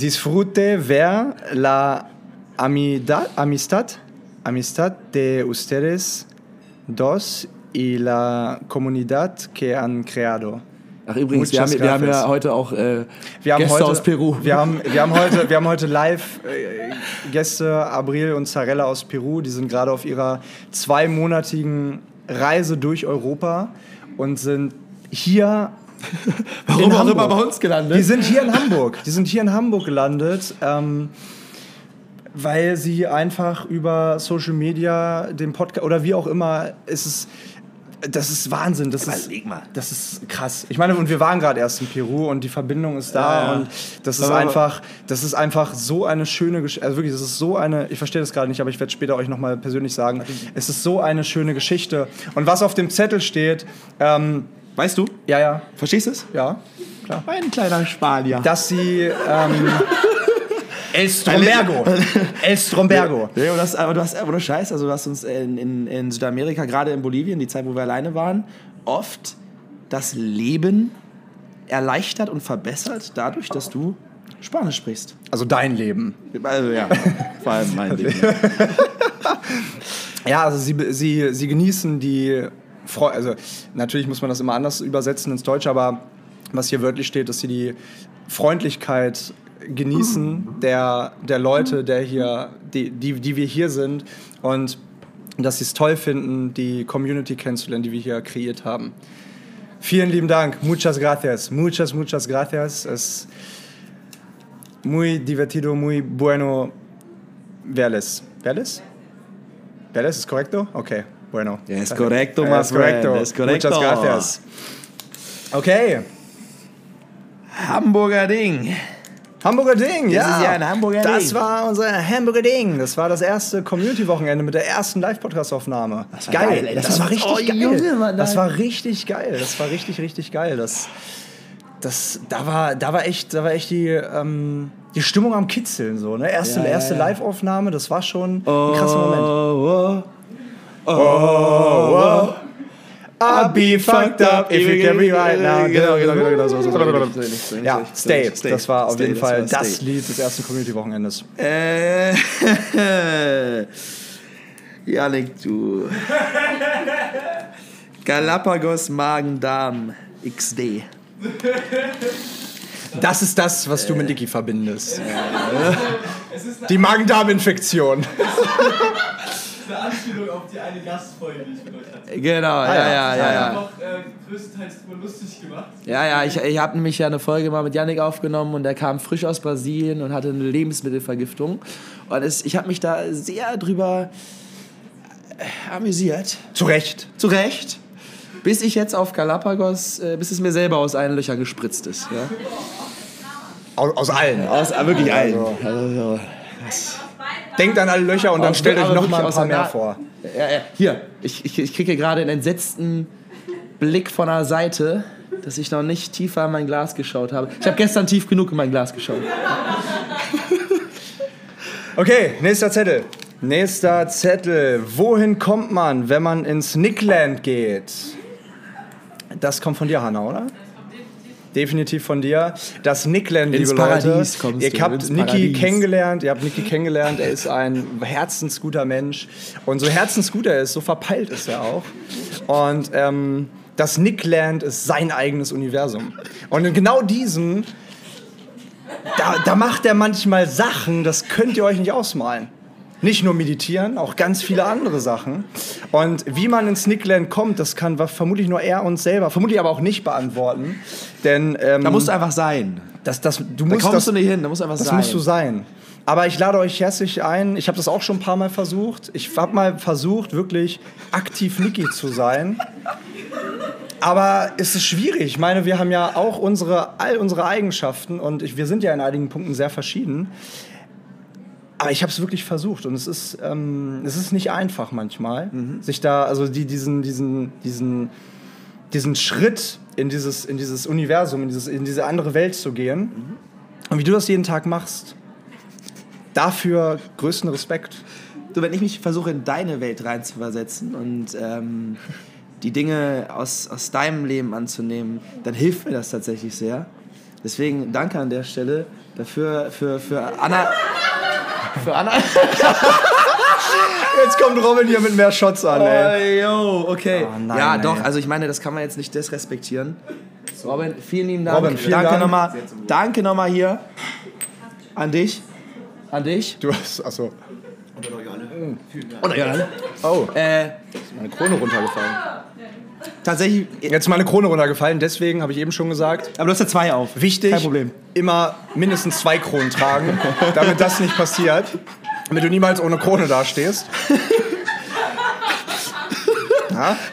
Disfrute ver la amida- amistad, amistad de ustedes dos y la comunidad que han creado. Ach übrigens, wir haben, wir haben ja heute auch äh, Gäste heute, aus Peru. Wir haben, wir haben heute, wir haben heute live äh, Gäste, Abril und Zarella aus Peru. Die sind gerade auf ihrer zweimonatigen Reise durch Europa und sind hier. Warum auch immer bei uns gelandet? Die sind hier in Hamburg. Die sind hier in Hamburg gelandet. Ähm, weil sie einfach über Social Media den Podcast oder wie auch immer, ist es das ist Wahnsinn, das ist mal. das ist krass. Ich meine, und wir waren gerade erst in Peru und die Verbindung ist da Ja, und das ist einfach, das ist einfach so eine schöne Geschichte. Also wirklich, das ist so eine, ich verstehe das gerade nicht, aber ich werde später euch nochmal persönlich sagen. Es ist so eine schöne Geschichte. Und was auf dem Zettel steht, ähm, Weißt du? ja, ja, Verstehst du es? ja, klar. Ein kleiner Spanier. Dass sie, ähm, El Strombergo. El Strombergo. Ja, und das, aber du hast, aber du Scheiß, also du hast uns in, in, in Südamerika, gerade in Bolivien, die Zeit, wo wir alleine waren, oft das Leben erleichtert und verbessert dadurch, dass du Spanisch sprichst. Also dein Leben. Also ja, vor allem mein Leben. Ja, also sie, sie, sie genießen die Freude, also natürlich muss man das immer anders übersetzen ins Deutsche, aber was hier wörtlich steht, dass sie die Freundlichkeit genießen der, der Leute, der hier, die, die, die wir hier sind und dass sie es toll finden, die Community kennenzulernen, die wir hier kreiert haben. Vielen lieben Dank, muchas gracias, muchas, muchas gracias. Es muy divertido, muy bueno verles. ¿Verles? ¿Verles es correcto? Ok, bueno. Es correcto, my es correcto. es correcto. Muchas gracias. Okay, Hamburger Ding. Hamburger Ding, ja. ist ja ein Hamburger das Ding. war unser Hamburger Ding. Das war das erste Community-Wochenende mit der ersten Live-Podcast-Aufnahme. geil, ey. Das, Das war richtig oh, geil. Junge, das war richtig geil. Das war richtig, richtig geil. Das das, da war, da war echt, da war echt die, ähm, die Stimmung am Kitzeln so. Ne? Erste, Ja, ja, erste ja. Live-Aufnahme, das war schon ein krasser Moment. Oh, oh. I'll be fucked up if you can be right now. Genau, genau, genau, genau. So, so, so, Ja, Stay. Das war auf Stay, jeden Fall das Stay. Lied des ersten Community-Wochenendes. Äh, Janik, du. Galapagos Magen-Darm XD. Das ist das, was du mit Niki verbindest. Die Magen-Darm-Infektion. Eine Anspielung auf die eine Gastfolge, die ich mit euch hatte. Genau, ja, ja. ja, ja, Ich habe ja. noch äh, größtenteils drüber lustig gemacht. Ja, ja, ich, ich habe nämlich ja eine Folge mal mit Yannick aufgenommen und der kam frisch aus Brasilien und hatte eine Lebensmittelvergiftung. Und es, ich habe mich da sehr drüber äh, amüsiert. Zu Recht. Zu Recht. Bis ich jetzt auf Galapagos, äh, bis es mir selber aus allen Löchern gespritzt ist. Ja? Aus, aus allen. Aus äh, wirklich allen. Also, Denkt an alle Löcher und dann Aus- stellt euch noch mal ein paar mehr vor. Ja, ja. Hier, ich, ich, ich kriege gerade einen entsetzten Blick von der Seite, dass ich noch nicht tiefer in mein Glas geschaut habe. Ich habe gestern tief genug in mein Glas geschaut. Okay, nächster Zettel. Nächster Zettel. Wohin kommt man, wenn man ins Nickland geht? Das kommt von dir, Hanna, oder? Definitiv von dir. Das Nickland, liebe Leute. Paradies kommst Ihr habt Niki kennengelernt. Ihr habt Niki kennengelernt. Er ist ein herzensguter Mensch. Und so herzensgut er ist, so verpeilt ist er auch. Und ähm, das Nickland ist sein eigenes Universum. Und in genau diesem da, da macht er manchmal Sachen, das könnt ihr euch nicht ausmalen. Nicht nur meditieren, auch ganz viele andere Sachen. Und wie man ins Nickland kommt, das kann vermutlich nur er uns selber, vermutlich aber auch nicht beantworten. Denn ähm, Da musst du einfach sein. das, das, du Da musst kommst das, du nicht hin, da musst du einfach das sein. musst du sein. Aber ich lade euch herzlich ein. Ich habe das auch schon ein paar Mal versucht. Ich habe mal versucht, wirklich aktiv Niki zu sein. Aber es ist schwierig. Ich meine, wir haben ja auch unsere, all unsere Eigenschaften und ich, wir sind ja in einigen Punkten sehr verschieden. Aber ich habe es wirklich versucht und es ist, ähm, es ist nicht einfach manchmal, sich da, also die, diesen, diesen, diesen, diesen Schritt in dieses, in dieses Universum, in, dieses, in diese andere Welt zu gehen. Und wie du das jeden Tag machst, dafür größten Respekt. Du, wenn ich mich versuche, in deine Welt reinzuversetzen und ähm, die Dinge aus, aus deinem Leben anzunehmen, dann hilft mir das tatsächlich sehr. Deswegen danke an der Stelle dafür, für, für Anna. Für Anna. Jetzt kommt Robin hier mit mehr Shots an, ey. Oh, yo, okay. Oh, nein, ja, ey. doch, also ich meine, das kann man jetzt nicht disrespektieren. Robin, vielen lieben Dank. Robin, vielen danke Dank. nochmal. Danke nochmal hier. An dich. An dich. Du hast, achso. Und ja, Oh, äh, meine Krone runtergefallen. Tatsächlich. Jetzt ist meine Krone runtergefallen, deswegen habe ich eben schon gesagt. Aber du hast ja zwei auf. Wichtig, Kein Problem. immer mindestens zwei Kronen tragen, damit das nicht passiert. Damit du niemals ohne Krone dastehst.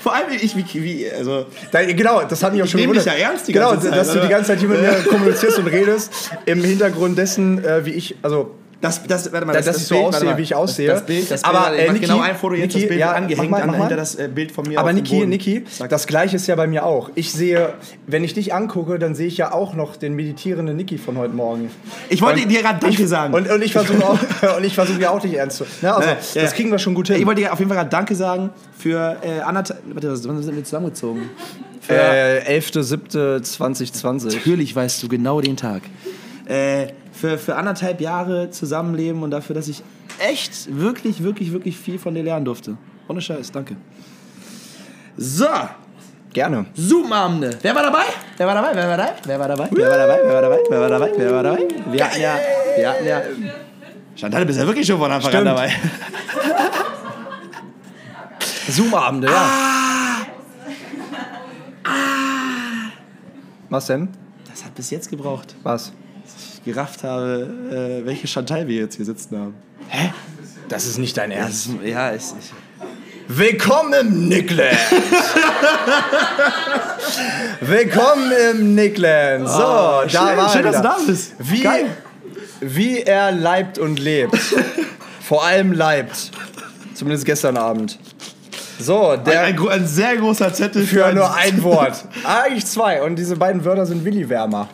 Vor allem ich, wie, wie also Da, genau, das hat mich auch schon gewundert. ja ernst die genau, ganze Zeit, dass du oder? die ganze Zeit hier mit mir kommunizierst und redest, im Hintergrund dessen, äh, wie ich, also Das, das, warte mal, dass das, ich so warte aussehe, wie ich aussehe. Das, das Bild, das Bild, Aber, äh, Niki- genau ein Foto jetzt, Niki, das Bild ja, angehängt mal, an, hinter das äh, Bild von mir Aber Niki. Niki, Sag- das gleiche ist ja bei mir auch. Ich sehe, wenn ich dich angucke, dann sehe ich ja auch noch den meditierenden Niki von heute Morgen. Ich wollte Und dir gerade Danke sagen. Und, und ich versuche auch, und ich versuche ja auch dich ernst zu. Ne, also, Ja, ja. das kriegen wir schon gut hin. ich wollte dir auf jeden Fall gerade Danke sagen für äh, anderthalb. Warte, wann sind wir zusammengezogen? Für, äh, 11.07.2020. Natürlich weißt du genau den Tag. Äh, für, für anderthalb Jahre Zusammenleben und dafür, dass ich echt, wirklich, wirklich, wirklich viel von dir lernen durfte. Ohne Scheiß, danke. So, Gerne. Zoom-Abende. Wer war dabei? Wer war dabei? Wer war dabei? Wer war dabei? Wer war dabei? Wer war dabei? Wer war dabei? Wer war dabei? Wir hatten ja, wir hatten ja. Chantal, du bist ja wirklich schon von Anfang an dabei. Zoom-Abende, ja. Was denn? Das hat bis jetzt gebraucht, Was? Ich gerafft habe, äh, welche Chantal wir jetzt hier sitzen haben. Das ist nicht dein Ernst. Das, ja, ist nicht. Willkommen im Nickland. Willkommen im Nickland. So, da Oh, schön, war schön, dass du da bist. Wie, Geil. wie er leibt und lebt. Vor allem leibt. Zumindest gestern Abend. So, der ein, gro- ein sehr großer Zettel für ein- nur ein Wort. Eigentlich zwei. Und diese beiden Wörter sind Willi-Wärmer.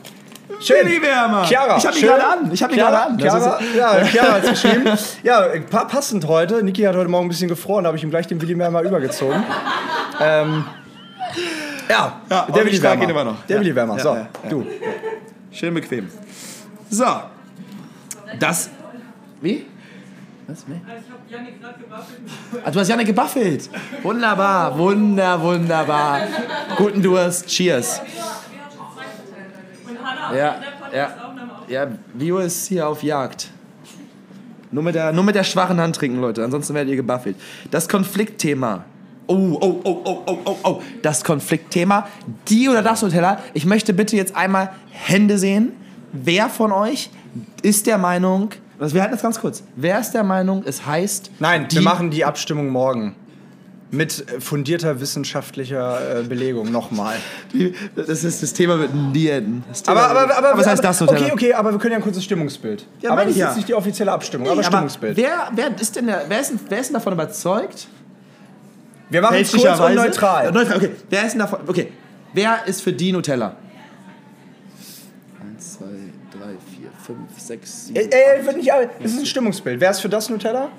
Schön. Willi-Wärmer. Chiara, Ich hab ihn gerade an. Ich hab ihn gerade an. Chiara, ist- ja, Chiara hat geschrieben. Ja, pa passend heute. Niki hat heute Morgen ein bisschen gefroren, da habe ich ihm gleich den Willi-Wärmer übergezogen. ähm, ja, Ja, der ich trage Willi-Wärmer. ihn immer noch. Der Ja. Willi-Wärmer. Ja, So, ja, ja. du. Schön bequem. So. Das. Wie? Was? Nee? Ich hab Janik gerade gewaffelt. Ah, du hast Janne gebuffelt. Wunderbar, wunder, wunderbar. Guten Durst. Cheers. Ja, ja. Ja, Bio ist hier auf Jagd. Nur mit, der, nur mit der schwachen Hand trinken, Leute. Ansonsten werdet ihr gebuffelt. Das Konfliktthema. Oh, oh, oh, oh, oh, oh, oh. Das Konfliktthema. Die oder das Nutella. Ich möchte bitte jetzt einmal Hände sehen. Wer von euch ist der Meinung, also wir halten das ganz kurz. Wer ist der Meinung, es heißt. Nein, die, wir machen die Abstimmung morgen. Mit äh, fundierter wissenschaftlicher äh, Belegung nochmal. Das ist das Thema mit nie enden. Das Thema Aber, aber, aber, was heißt aber, das Nutella? Okay, okay, aber wir können ja ein kurzes Stimmungsbild. Ja, aber das ist ja. jetzt nicht die offizielle Abstimmung, Nee, aber aber Stimmungsbild. wer, wer, ist denn der, wer, ist denn, wer ist denn davon überzeugt? wir machen es kurz und neutral. Ja, neutral. Okay. Wer ist denn davon? Okay. Wer ist für die Nutella? Eins, zwei, drei, vier, fünf, sechs, sieben. Ey, ey, wird nicht, es ist ein Stimmungsbild. Wer ist für das Nutella?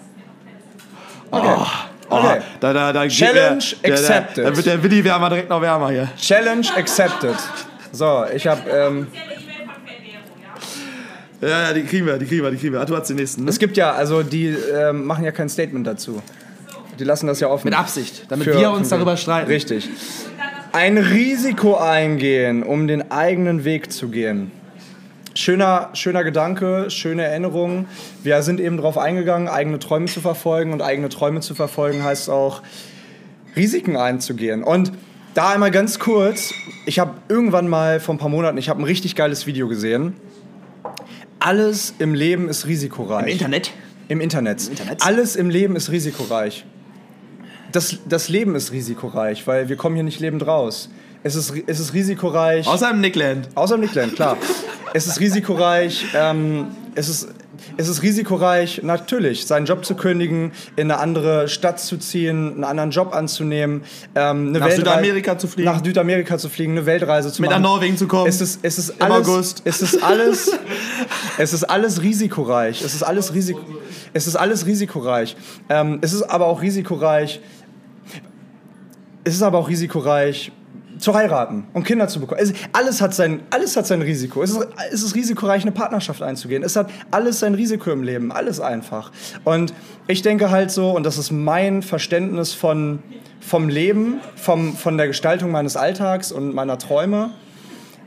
Okay. Okay. da, da, da, Challenge der, accepted. Da, da wird der Willi wärmer direkt noch wärmer hier. Challenge accepted. So, ich habe. Ähm, Ja, ja, die kriegen wir, die kriegen wir, die kriegen wir. Ah, du hast den nächsten. Ne? es gibt ja, also die ähm, machen ja kein Statement dazu. Die lassen das ja offen. Mit Absicht, damit Für- wir uns darüber streiten. Richtig. Ein Risiko eingehen, um den eigenen Weg zu gehen. Schöner, schöner Gedanke, schöne Erinnerung. Wir sind eben darauf eingegangen, eigene Träume zu verfolgen. Und eigene Träume zu verfolgen heißt auch, Risiken einzugehen. Und da einmal ganz kurz, ich habe irgendwann mal vor ein paar Monaten, ich habe ein richtig geiles Video gesehen. Alles im Leben ist risikoreich. Im Internet? Im Internet. Internet? Alles im Leben ist risikoreich. Das, das Leben ist risikoreich, weil wir kommen hier nicht lebend raus. Es ist, es ist risikoreich. Außer im Nickland. Außer im Nickland, klar. es ist risikoreich, ähm, es, ist, es ist risikoreich, natürlich, seinen Job zu kündigen, in eine andere Stadt zu ziehen, einen anderen Job anzunehmen, ähm, eine Nach Weltrei- Südamerika zu fliegen. Nach Südamerika zu fliegen, eine Weltreise zu Mit machen. nach Norwegen zu kommen. Es ist, es ist Im alles, August. Es ist alles, es ist alles risikoreich. Es ist alles, Risiko, es ist alles risikoreich. Ähm, es ist aber auch risikoreich. Es ist aber auch risikoreich zu heiraten und Kinder zu bekommen. Es, alles, hat sein, alles hat sein Risiko. Es ist, es ist risikoreich, eine Partnerschaft einzugehen. Es hat alles sein Risiko im Leben. Alles einfach. Und ich denke halt so, und das ist mein Verständnis von, vom Leben, vom, von der Gestaltung meines Alltags und meiner Träume,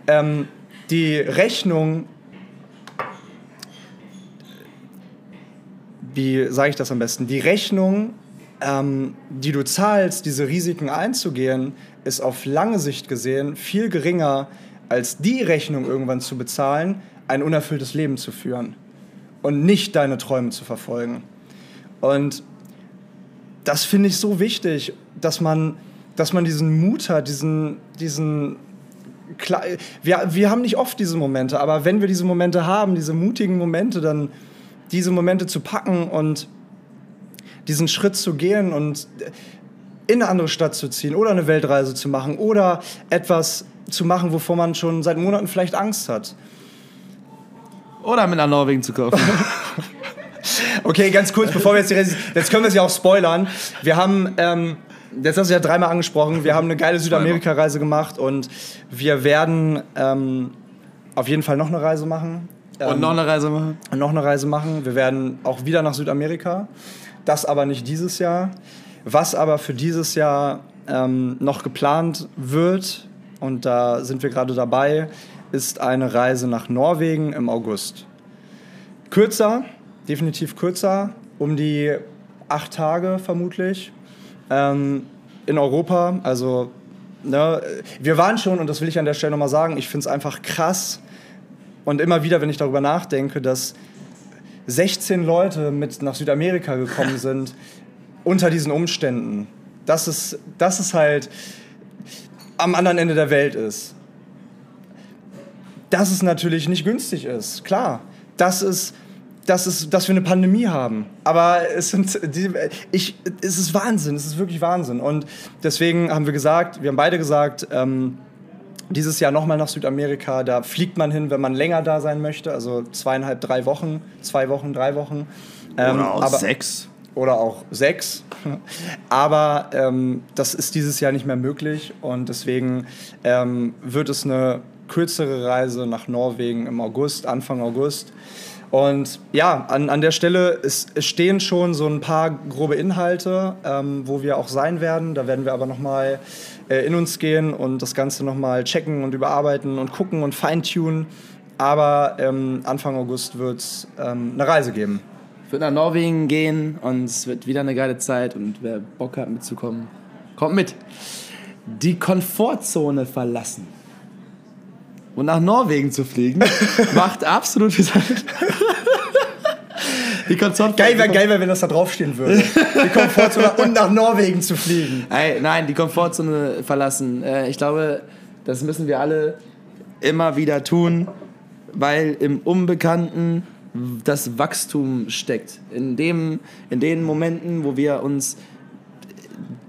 ähm, die Rechnung, wie sage ich das am besten, die Rechnung, ähm, die du zahlst, diese Risiken einzugehen, ist auf lange Sicht gesehen viel geringer, als die Rechnung irgendwann zu bezahlen, ein unerfülltes Leben zu führen und nicht deine Träume zu verfolgen. Und das finde ich so wichtig, dass man, dass man diesen Mut hat, diesen, diesen wir, wir haben nicht oft diese Momente, aber wenn wir diese Momente haben, diese mutigen Momente, dann diese Momente zu packen und diesen Schritt zu gehen und in eine andere Stadt zu ziehen oder eine Weltreise zu machen oder etwas zu machen, wovor man schon seit Monaten vielleicht Angst hat. Oder mit nach Norwegen zu kaufen. Okay, ganz kurz, bevor wir jetzt die Resi jetzt können wir es ja auch spoilern. Wir haben, ähm, jetzt hast du ja dreimal angesprochen, wir haben eine geile Südamerika-Reise gemacht und wir werden ähm, auf jeden Fall noch eine Reise machen. Und Ähm, noch eine Reise machen. noch eine Reise machen. Wir werden auch wieder nach Südamerika. Das aber nicht dieses Jahr. Was aber für dieses Jahr ähm, noch geplant wird, und da sind wir gerade dabei, ist eine Reise nach Norwegen im August. Kürzer, definitiv kürzer, um die acht Tage vermutlich. Ähm, in Europa, also ne, wir waren schon, und das will ich an der Stelle nochmal sagen, ich finde es einfach krass, und immer wieder, wenn ich darüber nachdenke, dass 16 Leute mit nach Südamerika gekommen sind, unter diesen Umständen, dass es, dass es halt am anderen Ende der Welt ist. Dass es natürlich nicht günstig ist, klar. Dass es dass, es, dass wir eine Pandemie haben. Aber es, sind die, ich, es ist Wahnsinn, es ist wirklich Wahnsinn. Und deswegen haben wir gesagt, wir haben beide gesagt, ähm, dieses Jahr nochmal nach Südamerika. Da fliegt man hin, wenn man länger da sein möchte, also zweieinhalb, drei Wochen, zwei Wochen, drei Wochen. Ähm, Oder auch aber- sechs. oder auch sechs. Aber ähm, das ist dieses Jahr nicht mehr möglich und deswegen ähm, wird es eine kürzere Reise nach Norwegen im August, Anfang August. Und ja, an, an der Stelle es, stehen schon so ein paar grobe Inhalte, ähm, wo wir auch sein werden. Da werden wir aber nochmal äh, in uns gehen und das Ganze nochmal checken und überarbeiten und gucken und feintunen. Aber ähm, Anfang August wird es ähm, eine Reise geben. Ich würde nach Norwegen gehen und es wird wieder eine geile Zeit und wer Bock hat mitzukommen, kommt mit. Die Komfortzone verlassen und nach Norwegen zu fliegen, macht absolut viel Sinn. Die Komfortzone. Geil wäre geil, wär, wenn das da draufstehen würde. Die Komfortzone und nach Norwegen zu fliegen. Ey, nein, die Komfortzone verlassen. Äh, ich glaube, das müssen wir alle immer wieder tun, weil im Unbekannten das Wachstum steckt. In, dem, in den Momenten, wo wir uns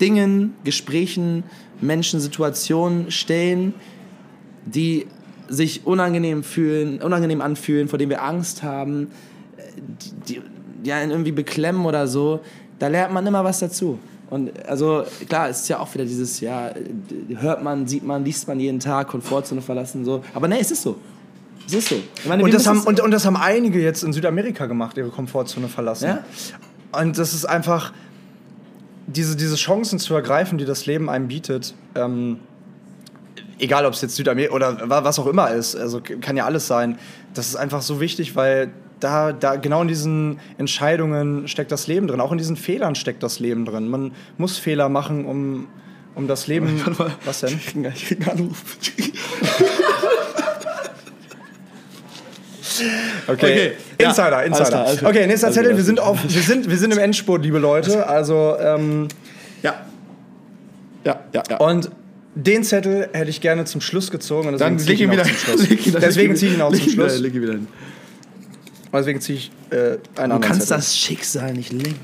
Dingen, Gesprächen, Menschen, Situationen stellen, die sich unangenehm fühlen, unangenehm anfühlen, vor denen wir Angst haben, die, die einen irgendwie beklemmen oder so, da lernt man immer was dazu. Und also klar, es ist ja auch wieder dieses Jahr, hört man, sieht man, liest man jeden Tag, Komfortzone verlassen, so. Aber nee, es ist so. Es ist so. Meine, Und das, haben, und, und das haben einige jetzt in Südamerika gemacht, ihre Komfortzone verlassen. Ja. Und das ist einfach, diese, diese Chancen zu ergreifen, die das Leben einem bietet, ähm, egal ob es jetzt Südamerika oder wa- was auch immer ist, also kann ja alles sein, das ist einfach so wichtig, weil da, da genau in diesen Entscheidungen steckt das Leben drin, auch in diesen Fehlern steckt das Leben drin. Man muss Fehler machen, um, um das Leben. Was denn? Ich krieg ich krieg einen Anruf. Okay, ja. Insider, Alles Insider. alles klar. Okay, nächster Alles Zettel. Wir sind, auf, wir, sind, wir sind im Endspurt, liebe Leute. Also, ähm, Ja. Ja, ja, ja. und den Zettel hätte ich gerne zum Schluss gezogen. Und deswegen Dann ziehe ich ihn wieder auch zum Schluss. ihn- Deswegen ziehe ich ihn auch zum Schluss. leg ihn wieder hin. Und deswegen ziehe ich äh, einen Du anderen kannst Zettel. das Schicksal nicht lenken.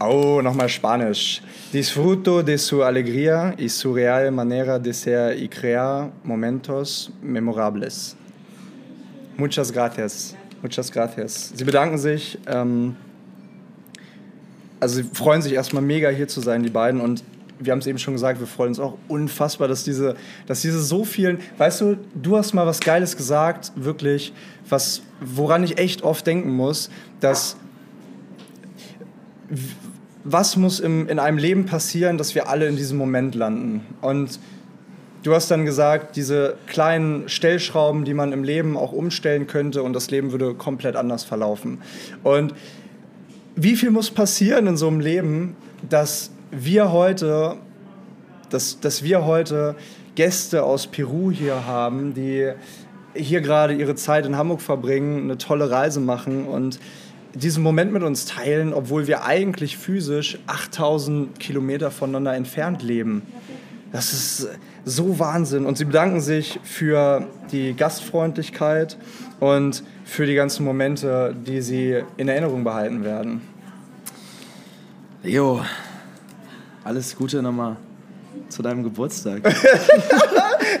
Oh, nochmal Spanisch. Disfruto de su alegría y su real manera de ser y crear momentos memorables. Muchas gracias. Muchas gracias. Sie bedanken sich. Ähm, also sie freuen sich erstmal mega hier zu sein, die beiden. Und wir haben es eben schon gesagt, wir freuen uns auch unfassbar, dass diese, dass diese so vielen. Weißt du, du hast mal was Geiles gesagt, wirklich, was, woran ich echt oft denken muss, dass was muss im, in einem Leben passieren, dass wir alle in diesem Moment landen? Und du hast dann gesagt, diese kleinen Stellschrauben, die man im Leben auch umstellen könnte und das Leben würde komplett anders verlaufen. Und wie viel muss passieren in so einem Leben, dass wir heute, dass, dass wir heute Gäste aus Peru hier haben, die hier gerade ihre Zeit in Hamburg verbringen, eine tolle Reise machen und diesen Moment mit uns teilen, obwohl wir eigentlich physisch 8000 Kilometer voneinander entfernt leben. Das ist so Wahnsinn. Und sie bedanken sich für die Gastfreundlichkeit und für die ganzen Momente, die sie in Erinnerung behalten werden. Jo, alles Gute nochmal zu deinem Geburtstag.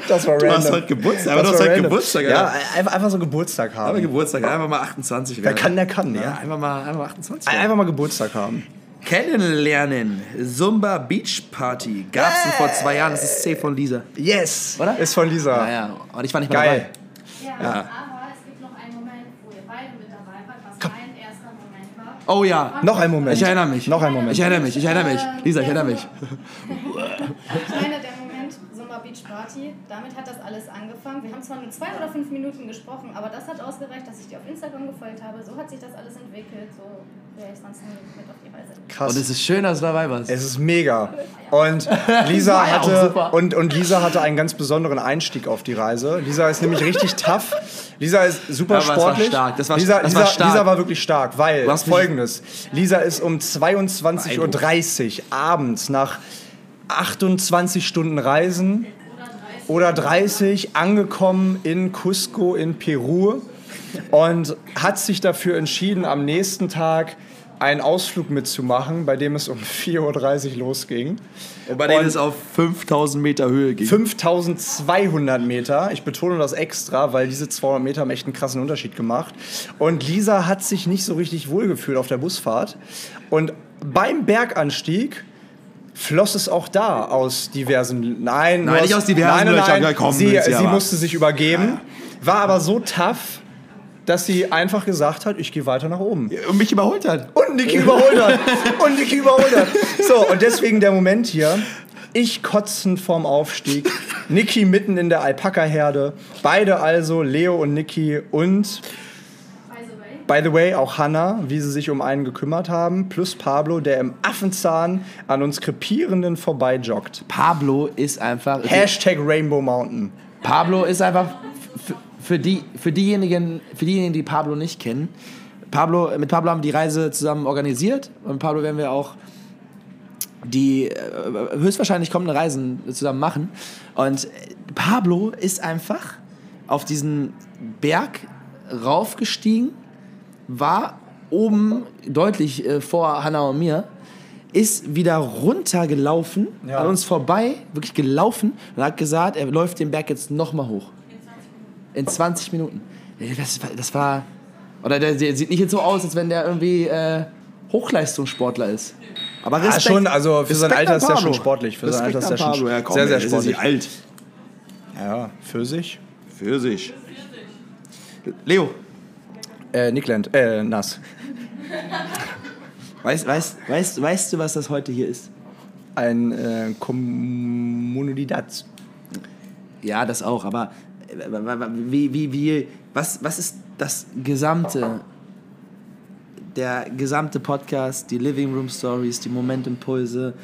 Das war Du hast heute Geburtstag, aber Das du hast heute random. Geburtstag, Ja, Alter. einfach, einfach so Geburtstag haben. Geburtstag, einfach mal 28 Wer werden. kann, der kann, Ja, ja. einfach mal, einfach mal 28 werden. Einfach mal Geburtstag haben. Kennenlernen. Zumba Beach Party. Gab's denn vor zwei Jahren. Das ist C von Lisa. Yes! Oder? Ist von Lisa. Naja, und ich war nicht mal Geil. Ja, Ja. aber es gibt noch einen Moment, wo ihr beide mit dabei wart, was mein erster Moment dabei. Oh ja. Noch ein Moment. Ich erinnere mich. Noch ein Moment. Ich erinnere mich, ich erinnere mich. Lisa, ich erinnere mich. Ich meine, der Moment Summer Beach Party, damit hat das alles angefangen. Wir haben zwar nur zwei oder fünf Minuten gesprochen, aber das hat ausgereicht, dass ich dir auf Instagram gefolgt habe. So hat sich das alles entwickelt. So wäre ich sonst nie mit auf die Reise. Krass. Und es ist schön, dass du dabei warst. Es ist mega. Und Lisa, War hatte, und, und Lisa hatte einen ganz besonderen Einstieg auf die Reise. Lisa ist nämlich richtig tough. Lisa ist super Ja, war sportlich. stark. Das war- Lisa, das Lisa, war stark. Lisa war wirklich stark, weil folgendes. Lisa ist um 22.30 Uhr abends nach 28 Stunden Reisen oder 30 angekommen in Cusco in Peru und hat sich dafür entschieden, am nächsten Tag einen Ausflug mitzumachen, bei dem es um 4.30 Uhr losging. Und bei Und- es auf 5000 Meter Höhe ging. 5200 Meter. Ich betone das extra, weil diese 200 Meter haben echt einen krassen Unterschied gemacht. Und Lisa hat sich nicht so richtig wohlgefühlt auf der Busfahrt. Und beim Berganstieg floss es auch da aus diversen. Nein, Nein, nicht aus diversen nein, nein, nein. Komm, sie sie musste sich übergeben, war aber so tough, dass sie einfach gesagt hat, ich gehe weiter nach oben. Und mich überholt hat. Und Niki überholt hat. Und Niki überholt hat. So, und deswegen der Moment hier. Ich kotzend vorm Aufstieg. Niki mitten in der Alpaka-Herde. Beide also, Leo und Niki und, by the way, auch Hannah, wie sie sich um einen gekümmert haben. Plus Pablo, der im Affenzahn an uns Krepierenden vorbeijoggt. Pablo ist einfach. Hashtag Rainbow Mountain. Pablo ist einfach für, die, für, diejenigen, für diejenigen, die Pablo nicht kennen. Pablo, mit Pablo haben wir die Reise zusammen organisiert und mit Pablo werden wir auch die äh, höchstwahrscheinlich kommenden Reisen zusammen machen. Und Pablo ist einfach auf diesen Berg raufgestiegen, war oben deutlich äh, vor Hannah und mir, ist wieder runtergelaufen, Ja. an uns vorbei, wirklich gelaufen und hat gesagt, er läuft den Berg jetzt nochmal hoch. In 20 Minuten. Das war, das war oder der, der sieht nicht jetzt so aus, als wenn der irgendwie äh, Hochleistungssportler ist. Aber Ja, Respekt, schon, also für sein Alter ist er schon sportlich. Für sein Respekt Alter ist er schon Pablo. Ja, komm, sehr, sehr ey, ist sportlich. alt. Ja, für sich. Für sich. Leo, Äh, Nickland, äh, nass. weißt, weißt, weißt, weißt du, was das heute hier ist? Ein äh, Kommunidad. Ja, das auch, aber wie, wie, wie, was, was ist das gesamte, der gesamte Podcast, die Living Room Stories, die Momentimpulse,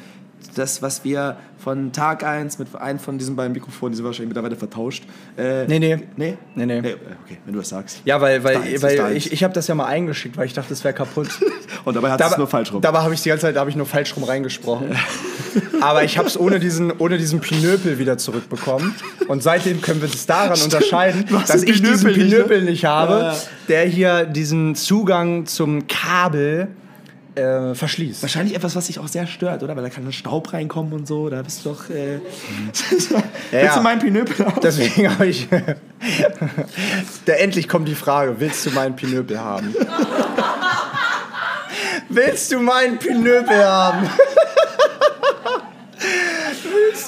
das, was wir von Tag 1 mit einem von diesen beiden Mikrofonen, die sind wahrscheinlich mittlerweile vertauscht. Äh, Nee, nee. Nee? Nee, nee. Okay, wenn du das sagst. Ja, weil, weil, Deins, ist weil ich, ich habe das ja mal eingeschickt, weil ich dachte, es wäre kaputt. Und dabei hat es nur falsch rum. Dabei habe ich die ganze Zeit habe ich nur falsch rum reingesprochen. Aber ich habe es ohne diesen, ohne diesen Pinöpel wieder zurückbekommen. Und seitdem können wir es daran unterscheiden, Du hast dass ich diesen Pinöpel nicht, ne? Pinöpel habe, Ja, der hier diesen Zugang zum Kabel äh, verschließt. Wahrscheinlich etwas, was dich auch sehr stört, oder? Weil da kann ein Staub reinkommen und so. Da bist du doch. Äh, Ja, Willst du meinen Pinöpel haben? Deswegen habe ich. der endlich kommt die Frage: Willst du meinen Pinöpel haben? Willst du meinen Pinöpel haben?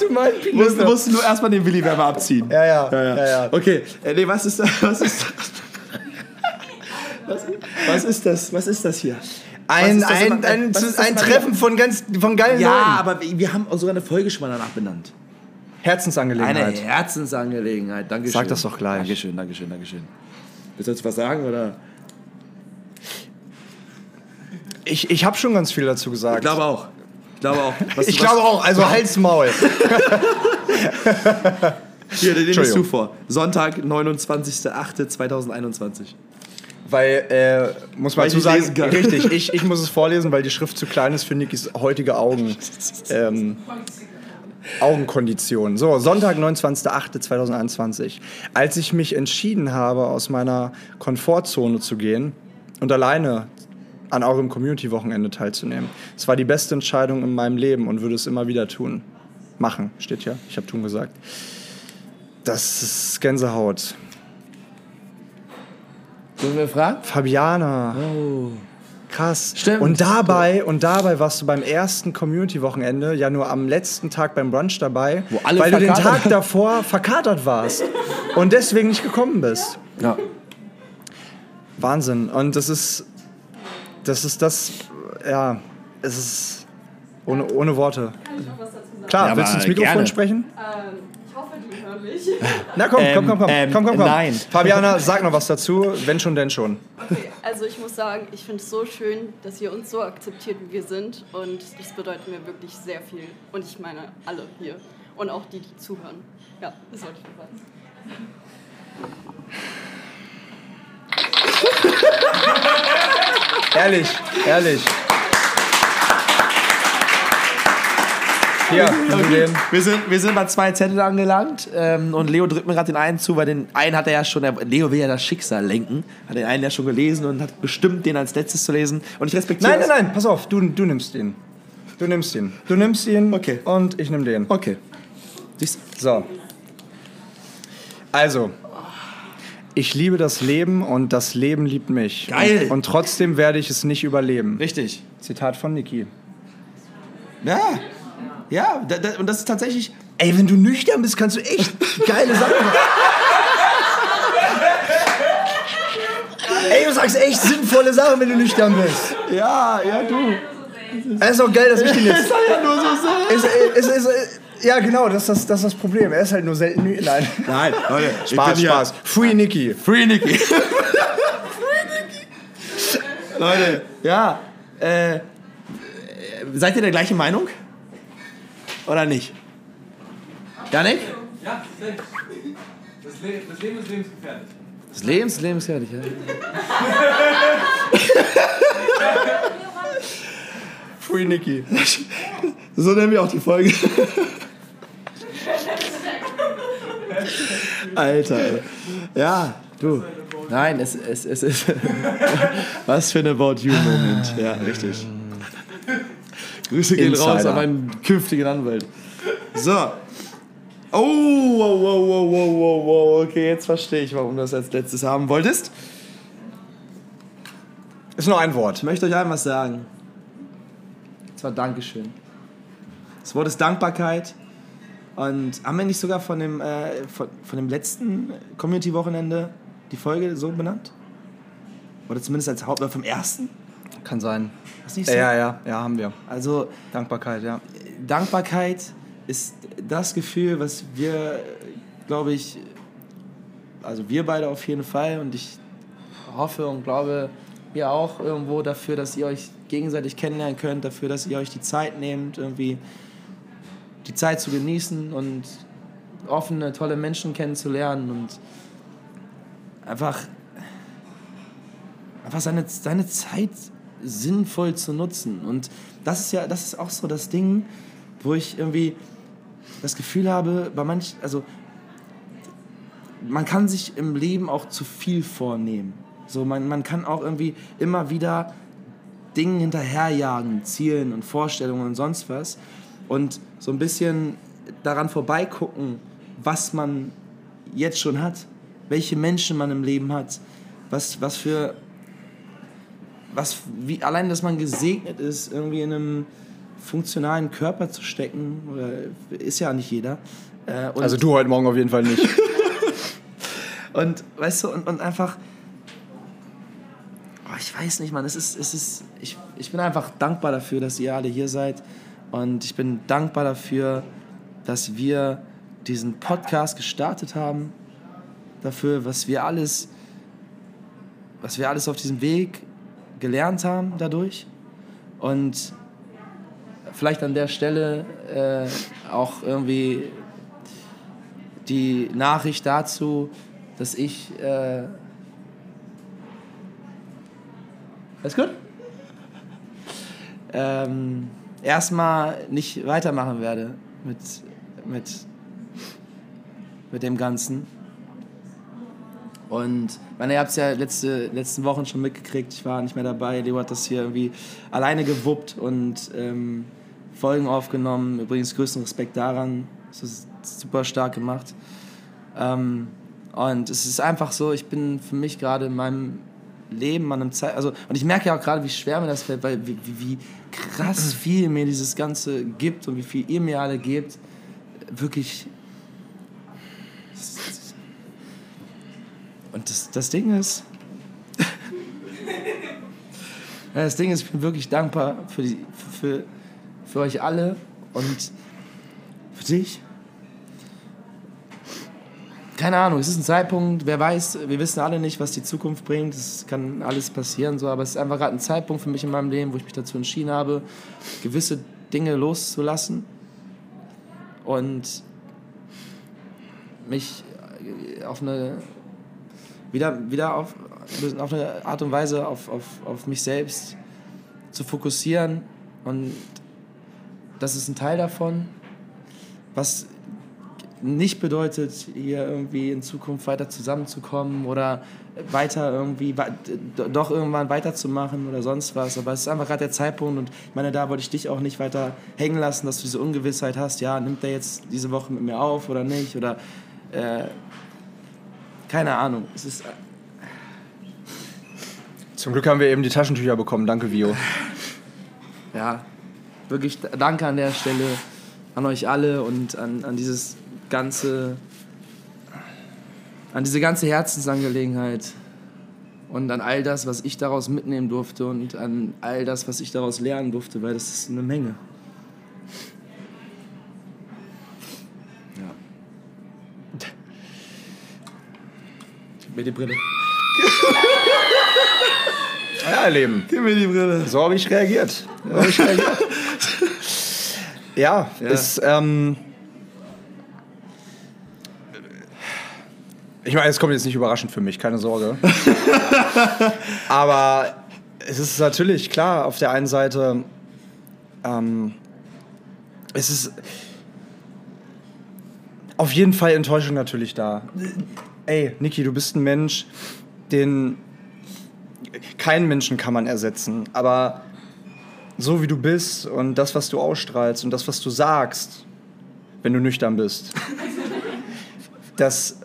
Du meinen Pinöpel Musst, musst du nur erstmal den Willi-Wärmer abziehen. Ja, ja, ja, ja. Okay, äh, nee, was ist das? Was ist das? Was, was ist das? Was ist das hier? Ein, das ein, immer- ein, ein immer Treffen von ganz von geilen Ja, Leuten. aber wir haben auch sogar eine Folge schon mal danach benannt. Eine Herzensangelegenheit. Herzensangelegenheit. Dankeschön. Sag das doch gleich. Dankeschön, Dankeschön, Dankeschön. Willst du jetzt was sagen oder? Ich, ich habe schon ganz viel dazu gesagt. Ich glaube auch. Ich glaube auch. Was, Ich was- glaube auch, also Halsmaul. Hier, den liest du vor. Sonntag, 29.08.2021. Weil, äh, muss man Weil dazu sagen, richtig, ich, ich muss es vorlesen, weil die Schrift zu klein ist für Nikis heutige Augen. Ähm, Augenkondition. So, Sonntag, 29.08.2021. Als ich mich entschieden habe, aus meiner Komfortzone zu gehen und alleine an eurem Community-Wochenende teilzunehmen. Es war die beste Entscheidung in meinem Leben und würde es immer wieder tun. Machen, steht ja. Ich habe tun gesagt. Das ist Gänsehaut. Sollen wir fragen? Fabiana. Oh. Krass. Stimmt. Und dabei, und dabei warst du beim ersten Community-Wochenende ja nur am letzten Tag beim Brunch dabei, Wo alle weil du den Tag davor verkatert warst und deswegen nicht gekommen bist. Ja. Wahnsinn. Und das ist, das ist das, ja, es ist ohne, ohne Worte. Kann ich noch was dazu sagen? Klar, Ja, willst du ins Mikrofon gerne. sprechen? Ähm, ich hoffe, die hören mich. Na komm, komm, komm, komm, ähm, komm, komm, komm. nein. Fabiana, sag noch was dazu, wenn schon, denn schon. Okay, also ich muss sagen, ich finde es so schön, dass ihr uns so akzeptiert, wie wir sind. Und das bedeutet mir wirklich sehr viel. Und ich meine alle hier. Und auch die, die zuhören. Ja, das wollte ich nur sagen. Ehrlich, ehrlich. Nimm den. Wir sind, wir sind bei zwei Zetteln angelangt ähm, und Leo drückt mir gerade den einen zu, weil den einen hat er ja schon, Leo will ja das Schicksal lenken, hat den einen ja schon gelesen und hat bestimmt, den als letztes zu lesen. Und ich respektiere Nein, nein, nein, pass auf, du, du nimmst ihn. Du nimmst ihn. Du nimmst ihn Okay. und ich nehme den. Okay. Siehst du? So. Also. Ich liebe das Leben und das Leben liebt mich. Geil. Und, und trotzdem werde ich es nicht überleben. Richtig. Zitat von Niki. Ja. Ja, da, da, und das ist tatsächlich. Ey, wenn du nüchtern bist, kannst du echt geile Sachen machen. Ey, du sagst echt sinnvolle Sachen, wenn du nüchtern bist. Ja, ja, du. Es ist auch geil, dass ich den jetzt. soll ja nur so sein. Es, es, es, es, ja, genau, das ist das, das ist das Problem. Er ist halt nur selten nü Nein. Nein, Leute, Spaß, Spaß. Free Niki. Free Nicky. Free Nicky. Leute, ja. Äh, seid ihr der gleichen Meinung? Oder nicht? Janik? Ja, safe. Das, Le das Leben ist lebensgefährlich. Das Leben ist lebensgefährlich, ja. Free Niki. So nennen wir auch die Folge. Alter. Ja, du. Nein, es, es, es ist. Was für ein About You-Moment. Ja, richtig. Grüße gehen raus Insider. an meinen künftigen Anwalt. So. Oh, wow, wow, wow, wow, wow, wow. Okay, jetzt verstehe ich, warum du das als letztes haben wolltest. Ist nur ein Wort. Ich möchte euch allen was sagen. Und zwar Dankeschön. Das Wort ist Dankbarkeit. Und haben wir nicht sogar von dem, äh, von, von dem letzten Community-Wochenende die Folge so benannt? Oder zumindest als Haupt vom ersten? Kann sein. Ist nicht so? Ja, ja, ja, haben wir. Also Dankbarkeit, ja. Dankbarkeit ist das Gefühl, was wir, glaube ich, also wir beide auf jeden Fall und ich hoffe und glaube, ihr auch irgendwo dafür, dass ihr euch gegenseitig kennenlernen könnt, dafür, dass ihr euch die Zeit nehmt, irgendwie die Zeit zu genießen und offene, tolle Menschen kennenzulernen und einfach, einfach seine, seine Zeit sinnvoll zu nutzen. Und das ist ja, das ist auch so das Ding, wo ich irgendwie das Gefühl habe, bei manch, also man kann sich im Leben auch zu viel vornehmen. So, man, man kann auch irgendwie immer wieder Dingen hinterherjagen, Zielen und Vorstellungen und sonst was. Und so ein bisschen daran vorbeigucken, was man jetzt schon hat, welche Menschen man im Leben hat, was, was für, was, wie, allein, dass man gesegnet ist, irgendwie in einem funktionalen Körper zu stecken, oder ist ja nicht jeder. Äh, Also du heute Morgen auf jeden Fall nicht. und weißt du, und, und einfach. Oh, ich weiß nicht, Mann. Es ist, es ist, ich, ich bin einfach dankbar dafür, dass ihr alle hier seid. Und ich bin dankbar dafür, dass wir diesen Podcast gestartet haben. Dafür, was wir alles, was wir alles auf diesem Weg gelernt haben dadurch. Und vielleicht an der Stelle äh, auch irgendwie die Nachricht dazu, dass ich. Äh Alles gut? Ähm, erstmal nicht weitermachen werde mit, mit, mit dem Ganzen. Und meine, ihr habt es ja letzte, letzten Wochen schon mitgekriegt, ich war nicht mehr dabei. Leo hat das hier irgendwie alleine gewuppt und ähm, Folgen aufgenommen. Übrigens größten Respekt daran. Das ist super stark gemacht. Ähm, und es ist einfach so, ich bin für mich gerade in meinem Leben an einem Zeit, also und ich merke ja auch gerade, wie schwer mir das fällt, weil wie, wie, krass viel mir dieses Ganze gibt und wie viel ihr mir alle gebt, wirklich. Und das, das Ding ist, das Ding ist, ich bin wirklich dankbar für, die, für, für euch alle und für dich. Keine Ahnung, es ist ein Zeitpunkt, wer weiß, wir wissen alle nicht, was die Zukunft bringt. Es kann alles passieren, so, aber es ist einfach gerade ein Zeitpunkt für mich in meinem Leben, wo ich mich dazu entschieden habe, gewisse Dinge loszulassen und mich auf eine wieder, wieder auf, auf eine Art und Weise auf, auf, auf mich selbst zu fokussieren und das ist ein Teil davon was nicht bedeutet, hier irgendwie in Zukunft weiter zusammenzukommen oder weiter irgendwie, doch irgendwann weiterzumachen oder sonst was. Aber es ist einfach gerade der Zeitpunkt und ich meine, da wollte ich dich auch nicht weiter hängen lassen, dass du diese Ungewissheit hast, ja, nimmt der jetzt diese Woche mit mir auf oder nicht oder äh, keine Ahnung. Es ist Zum Glück haben wir eben die Taschentücher bekommen. Danke, Vio. ja, wirklich danke an der Stelle an euch alle und an, an dieses ganze, an diese ganze Herzensangelegenheit und an all das, was ich daraus mitnehmen durfte und an all das, was ich daraus lernen durfte, weil das ist eine Menge. Ja. Gib mir die Brille. Ja, ihr Lieben. Gib mir die Brille. So habe ich reagiert. So hab ich reagiert. ja, Ja. ist. Ähm, ich meine, es kommt jetzt nicht überraschend für mich, keine Sorge. Aber es ist natürlich klar, auf der einen Seite. Ähm, es ist auf jeden Fall Enttäuschung natürlich da. Ey, Niki, du bist ein Mensch, den keinen Menschen kann man ersetzen, aber so wie du bist und das, was du ausstrahlst und das, was du sagst, wenn du nüchtern bist, das.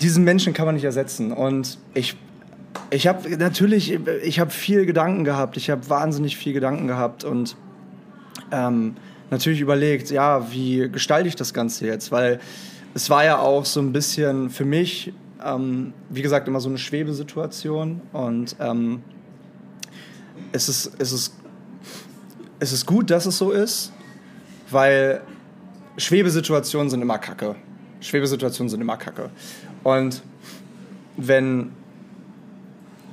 Diesen Menschen kann man nicht ersetzen. Und ich, ich habe natürlich, ich habe viel Gedanken gehabt. Ich habe wahnsinnig viel Gedanken gehabt und ähm, natürlich überlegt, ja, wie gestalte ich das Ganze jetzt? Weil es war ja auch so ein bisschen für mich, ähm, wie gesagt, immer so eine Schwebesituation. Und ähm, es, ist, es, ist, es ist gut, dass es so ist, weil Schwebesituationen sind immer kacke. Schwebesituationen sind immer kacke. Und wenn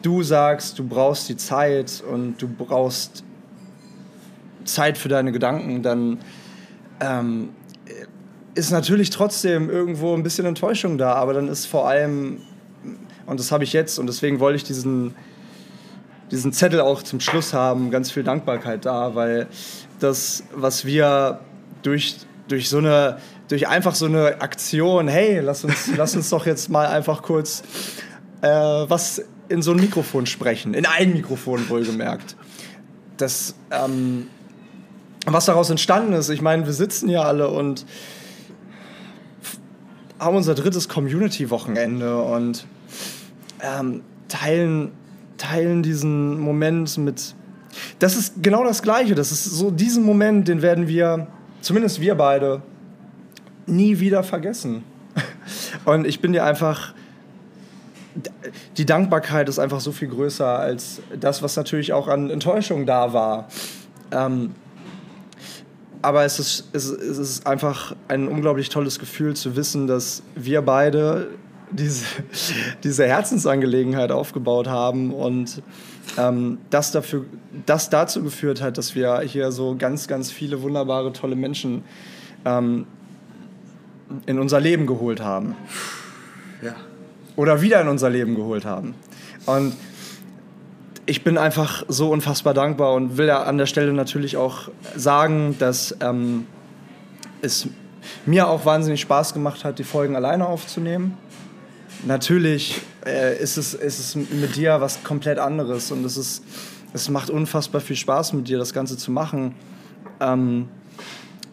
du sagst, du brauchst die Zeit und du brauchst Zeit für deine Gedanken, dann ähm, ist natürlich trotzdem irgendwo ein bisschen Enttäuschung da, aber dann ist vor allem, und das habe ich jetzt, und deswegen wollte ich diesen, diesen Zettel auch zum Schluss haben, ganz viel Dankbarkeit da, weil das, was wir durch, durch so eine, durch einfach so eine Aktion, hey, lass uns, lass uns doch jetzt mal einfach kurz äh, was in so ein Mikrofon sprechen, in ein Mikrofon wohlgemerkt. Das, ähm, was daraus entstanden ist, ich meine, wir sitzen hier alle und haben unser drittes Community-Wochenende und ähm, teilen, teilen diesen Moment mit. Das ist genau das Gleiche. Das ist so diesen Moment, den werden wir, zumindest wir beide, nie wieder vergessen. Und ich bin dir einfach. Die Dankbarkeit ist einfach so viel größer als das, was natürlich auch an Enttäuschung da war. Ähm, aber es ist, es, es ist einfach ein unglaublich tolles Gefühl zu wissen, dass wir beide diese, diese Herzensangelegenheit aufgebaut haben und ähm, das, dafür, das dazu geführt hat, dass wir hier so ganz, ganz viele wunderbare, tolle Menschen ähm, in unser Leben geholt haben. Ja. Oder wieder in unser Leben geholt haben. Und ich bin einfach so unfassbar dankbar und will ja an der Stelle natürlich auch sagen, dass ähm, es mir auch wahnsinnig Spaß gemacht hat, die Folgen alleine aufzunehmen. Natürlich äh, ist, es, ist es mit dir was komplett anderes und es, ist, es macht unfassbar viel Spaß mit dir, das Ganze zu machen. Ähm,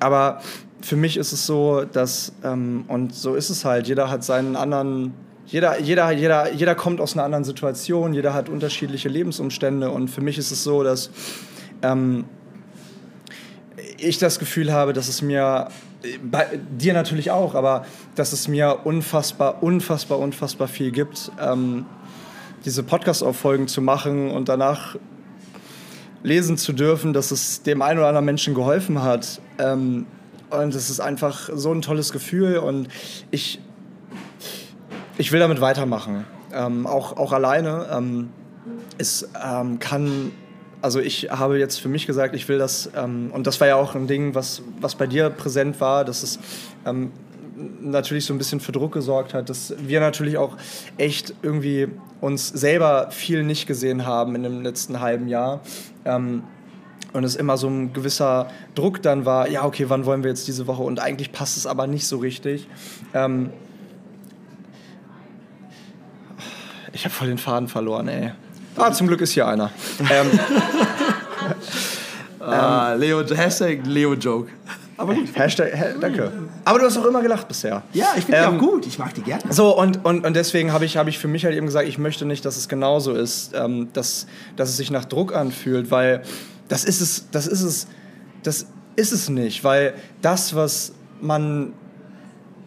aber für mich ist es so, dass, ähm, und so ist es halt, jeder hat seinen anderen jeder, jeder, jeder, jeder kommt aus einer anderen Situation, jeder hat unterschiedliche Lebensumstände und für mich ist es so, dass ähm, ich das Gefühl habe, dass es mir, bei dir natürlich auch, aber dass es mir unfassbar, unfassbar, unfassbar viel gibt, ähm, diese Podcast-Auffolgen zu machen und danach lesen zu dürfen, dass es dem einen oder anderen Menschen geholfen hat. Ähm, und es ist einfach so ein tolles Gefühl und ich ich will damit weitermachen. Ähm, auch, auch alleine. Ähm, es ähm, kann, also ich habe jetzt für mich gesagt, ich will das, ähm, und das war ja auch ein Ding, was, was bei dir präsent war, dass es ähm, natürlich so ein bisschen für Druck gesorgt hat, dass wir natürlich auch echt irgendwie uns selber viel nicht gesehen haben in dem letzten halben Jahr. Ähm, und es immer so ein gewisser Druck dann war, ja, okay, wann wollen wir jetzt diese Woche? Und eigentlich passt es aber nicht so richtig. Ähm ich habe voll den Faden verloren, ey. Ah, zum Glück ist hier einer. ähm, Ah, Leo, Hashtag Leo-Joke. Aber gut. Hashtag, danke. Aber du hast auch immer gelacht bisher. Ja, ich finde Ähm, die auch gut. Ich mag die gerne. So, und, und, und deswegen habe ich, hab ich für mich halt eben gesagt, ich möchte nicht, dass es genauso ist, ähm, dass, dass es sich nach Druck anfühlt, weil das ist es, das ist es, das ist es nicht, weil das, was man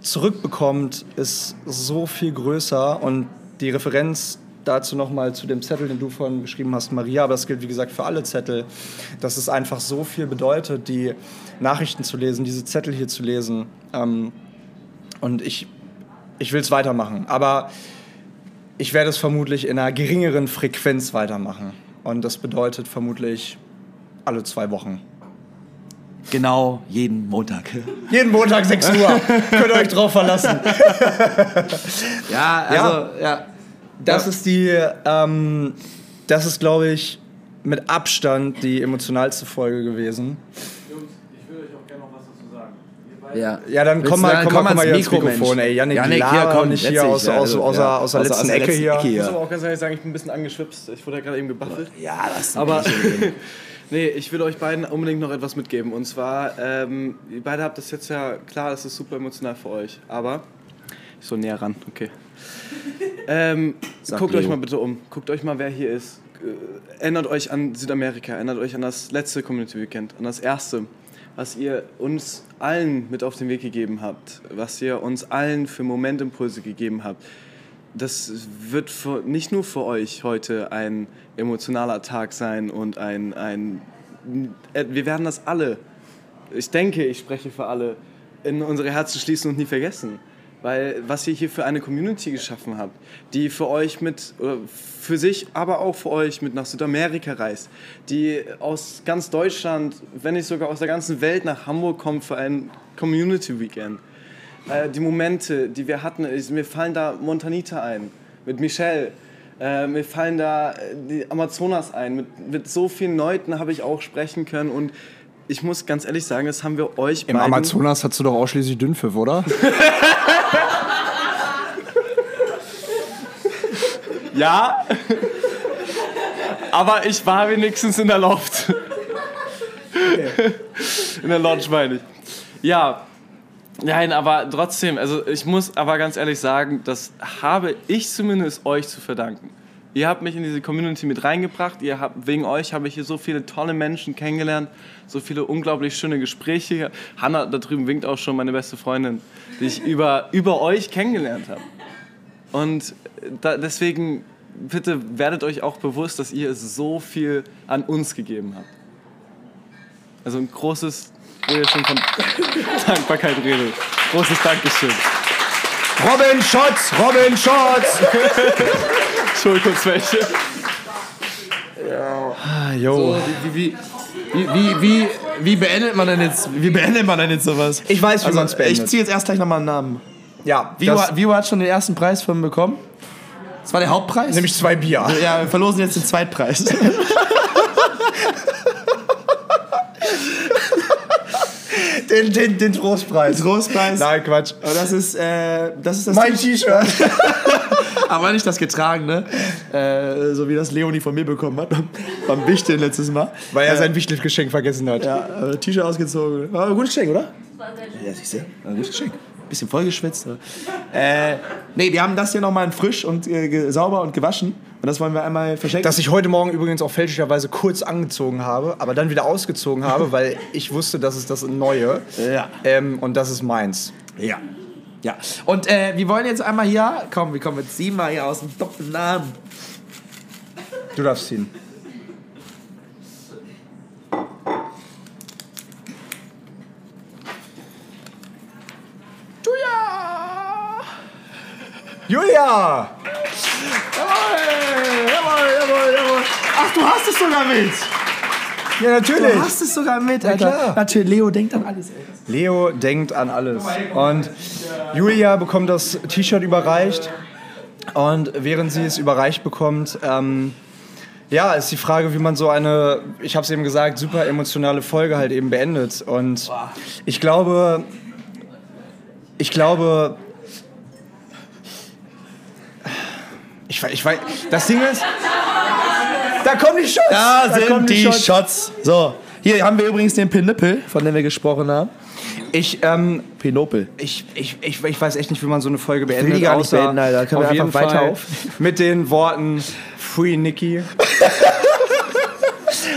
zurückbekommt, ist so viel größer und die Referenz dazu nochmal zu dem Zettel, den du vorhin geschrieben hast, Maria, aber das gilt wie gesagt für alle Zettel, dass es einfach so viel bedeutet, die Nachrichten zu lesen, diese Zettel hier zu lesen. Ähm, und ich, ich will es weitermachen, aber ich werde es vermutlich in einer geringeren Frequenz weitermachen. Und das bedeutet vermutlich alle zwei Wochen. Genau, jeden Montag. Jeden Montag 6 Uhr. Könnt ihr euch drauf verlassen. Ja, also, ja. Das ist die, ähm, das ist, glaube ich, mit Abstand die emotionalste Folge gewesen. Jungs, ich würde euch auch gerne noch was dazu sagen. Ja. Ja, dann komm mal, dann- komm mal, komm komm mal hier ins Mikro, Mikrofon, Mensch. ey. Janik, Janik, hier, komm, nicht hier aus, ja, aus, du- aus, ja. aus, der Aus- aus letzten der Ecke letzten hier. Ecke Ich hier. muss aber auch ganz ehrlich sagen, ich bin ein bisschen angeschwipst. Ich wurde ja gerade eben gebaffelt. Ja, das Aber nee, ich will euch beiden unbedingt noch etwas mitgeben. Und zwar, ähm, ihr beide habt das jetzt ja klar, das ist super emotional für euch. Aber ich soll näher ran, okay. Ähm, guckt Leo. euch mal bitte um. Guckt euch mal, wer hier ist. Äh, Erinnert euch an Südamerika, erinnert euch an das letzte Community Weekend, an das erste, was ihr uns allen mit auf den Weg gegeben habt, was ihr uns allen für Momentimpulse gegeben habt. Das wird für, nicht nur für euch heute ein emotionaler Tag sein und ein, ein äh, wir werden das alle, ich denke, ich spreche für alle, in unsere Herzen schließen und nie vergessen. Weil was ihr hier für eine Community geschaffen habt, die für euch mit, für sich, aber auch für euch mit nach Südamerika reist, die aus ganz Deutschland, wenn nicht sogar aus der ganzen Welt nach Hamburg kommt für ein Community Weekend. Äh, die Momente, die wir hatten, ist, mir fallen da Montanita ein, mit Michelle. Äh, mir fallen da äh, die Amazonas ein. Mit, mit so vielen Leuten habe ich auch sprechen können und ich muss ganz ehrlich sagen, das haben wir euch Im beiden- Amazonas hast du doch ausschließlich Dünnpfiff, oder? Ja, aber ich war wenigstens in der Loft. In der Lodge meine ich. Ja, nein, aber trotzdem, also ich muss aber ganz ehrlich sagen, das habe ich zumindest euch zu verdanken. Ihr habt mich in diese Community mit reingebracht. Ihr habt, wegen euch habe ich hier so viele tolle Menschen kennengelernt, so viele unglaublich schöne Gespräche. Hanna da drüben winkt auch schon, meine beste Freundin, die ich über, über euch kennengelernt habe. Und da, deswegen, bitte werdet euch auch bewusst, dass ihr so viel an uns gegeben habt. Also ein großes, wo ihr schon von Dankbarkeit redet. Großes Dankeschön. Robin Schotz! Robin Schotz! Hol kurz welche. Ah, yo. So, wie, wie, wie, wie, wie, wie beendet man denn jetzt, wie beendet man denn jetzt sowas? Ich weiß, wie Also, man's beendet. Ich ziehe jetzt erst gleich nochmal einen Namen. ja, Vivo, das, Vivo hat schon den ersten Preis von bekommen. Das war der Hauptpreis. nämlich zwei Bier. ja, wir verlosen jetzt den Zweitpreis. Den, den, den Trostpreis. Trostpreis. Nein, Quatsch. Aber das ist, äh, das ist das Mein T-Shirt. aber nicht das getragene, äh, so wie das Leonie von mir bekommen hat beim Wichteln letztes Mal. Weil er sein Wichtelgeschenk vergessen hat. Ja, äh, T-Shirt ausgezogen. War ein gutes Geschenk, oder? Ja, siehst du? War ein gutes Geschenk. Bisschen vollgeschwitzt. Äh, nee, wir haben das hier nochmal frisch und äh, sauber und gewaschen. Und das wollen wir einmal verschenken. Das ich heute Morgen übrigens auch fälschlicherweise kurz angezogen habe, aber dann wieder ausgezogen habe, weil ich wusste, das ist das Neue. Ja. Ähm, und das ist meins. Ja. Ja. Und äh, wir wollen jetzt einmal hier, komm, wir kommen jetzt sieben mal hier aus dem doppelten Namen. Du darfst ziehen. Julia! Jawohl, jawohl, jawohl. Ach, du hast es sogar mit. Ja, Du natürlich. hast es sogar mit, Alter. klar. Natürlich, Leo denkt an alles, ey. Leo denkt an alles. Und Julia bekommt das T-Shirt überreicht. Und während sie es überreicht bekommt, ähm, Ja, ist die Frage, wie man so eine, ich habe es eben gesagt, super emotionale Folge halt eben beendet. Und ich glaube, ich glaube, ich, weiß- ich weiß, das Ding ist, da kommen die Shots. Da kommen sind die Shots. So, hier haben wir übrigens den Pinnippel, von dem wir gesprochen haben. Ich, ähm, Pinopel. ich, ich, ich, ich weiß echt nicht, wie man so eine Folge beendet. die gar nicht beenden, Alter. Können wir auf einfach jeden weiter Fall auf? Mit den Worten Free Nicky.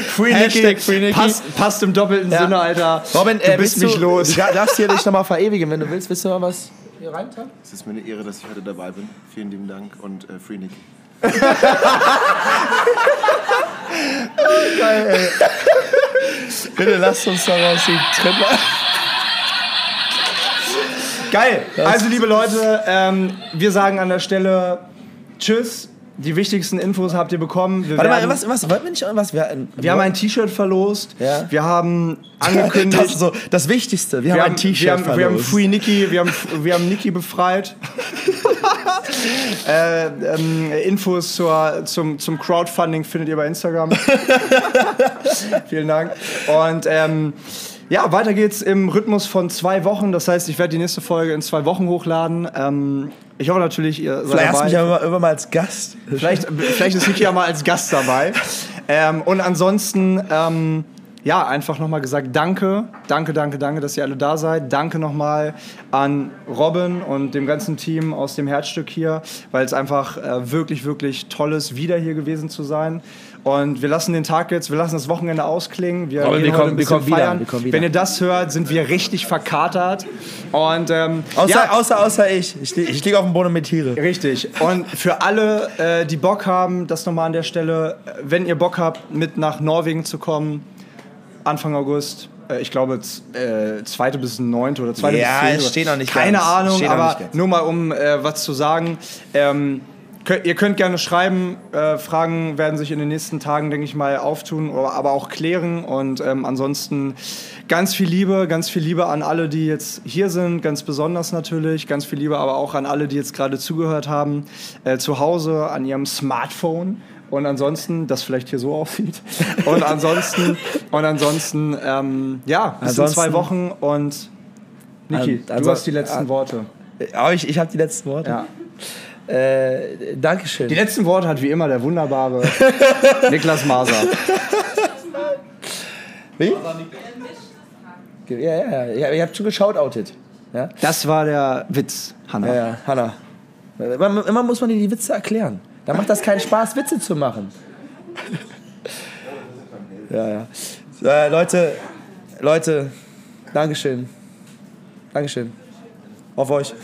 Free Hashtag Free Nicky. Passt, passt im doppelten Ja. Sinne, Alter. Robin, du äh, bist willst nicht los. Du darfst hier dich nochmal verewigen, wenn du willst. Willst du mal was hier rein tun? Es ist mir eine Ehre, dass ich heute dabei bin. Vielen lieben Dank und äh, Free Nicky. Bitte lasst uns daraus die Triple. Geil. Also, liebe Leute, ähm, wir sagen an der Stelle Tschüss. Die wichtigsten Infos habt ihr bekommen. Wir, Warte mal, was, was wollten wir nicht was? Wir, wir haben ein T-Shirt verlost. Ja. Wir haben angekündigt. das, so, das Wichtigste. Wir, wir haben ein T-Shirt haben, wir haben verlost. Free Nicky, wir haben, wir haben Nicky befreit. äh, ähm, Infos zur, zum, zum Crowdfunding findet ihr bei Instagram. Vielen Dank. Und ähm, ja, weiter geht's im Rhythmus von zwei Wochen. Das heißt, ich werde die nächste Folge in zwei Wochen hochladen. Ähm, ich hoffe natürlich, ihr seid Vielleicht hast du dabei. mich ja immer, immer mal als Gast. Vielleicht, vielleicht ist Niki ja mal als Gast dabei. Ähm, und ansonsten, ähm, ja, einfach nochmal gesagt, danke, danke, danke, danke, dass ihr alle da seid. Danke nochmal an Robin und dem ganzen Team aus dem Herzstück hier, weil es einfach äh, wirklich, wirklich toll ist, wieder hier gewesen zu sein. Und wir lassen den Tag jetzt, wir lassen das Wochenende ausklingen. Wir Robin, wir kommen- wir kommen wieder, feiern. wir kommen wieder. Wenn ihr das hört, sind wir richtig verkatert. Und ähm, Außer, ja, außer, außer ich. Ich, li- ich liege auf dem Boden mit Tiere. Richtig. Und für alle, äh, die Bock haben, das nochmal an der Stelle, wenn ihr Bock habt, mit nach Norwegen zu kommen, Anfang August, äh, ich glaube, äh, zweite bis neunte oder zweite Ja, bis zehnte. es steht noch nicht Keine ganz. Ahnung, aber nur mal um äh, was zu sagen. Ähm, ihr könnt gerne schreiben. Äh, Fragen werden sich in den nächsten Tagen, denke ich mal, auftun, aber auch klären. Und ähm, ansonsten ganz viel Liebe, ganz viel Liebe an alle, die jetzt hier sind, ganz besonders natürlich. Ganz viel Liebe aber auch an alle, die jetzt gerade zugehört haben, äh, zu Hause, an ihrem Smartphone. Und ansonsten, das vielleicht hier so aussieht. Und ansonsten, und ansonsten, ähm, ja, bis in Ansonsten- zwei Wochen und Niki, An- du hast die letzten an- Worte. Aber ich, ich habe die letzten Worte. Ja. Äh, Dankeschön. Die letzten Worte hat wie immer der wunderbare Niklas Maser. Wie? Ja, ja, ja. Ihr habt schon geschautoutet. Ja? Das war der Witz, Hanna. Ja, ja, Hanna. Immer, immer muss man dir die Witze erklären. Da macht das keinen Spaß, Witze zu machen. Ja, ja. Äh, Leute, Leute, Dankeschön. Dankeschön. Auf euch.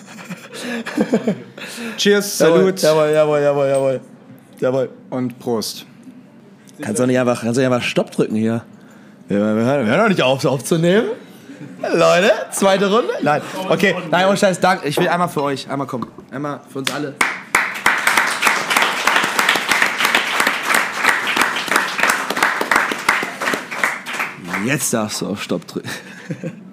Cheers, Salut Jawohl, jawohl, jawohl, jawohl. Jawohl. und Prost. Kannst du nicht einfach, kannst du nicht einfach Stopp drücken hier? Wir, wir, hören, wir hören doch nicht auf, aufzunehmen. Leute, zweite Runde? Nein. Okay, nein, ohne Scheiß, danke. Ich will einmal für euch, einmal kommen. Einmal für uns alle. Jetzt darfst du auf Stopp drücken.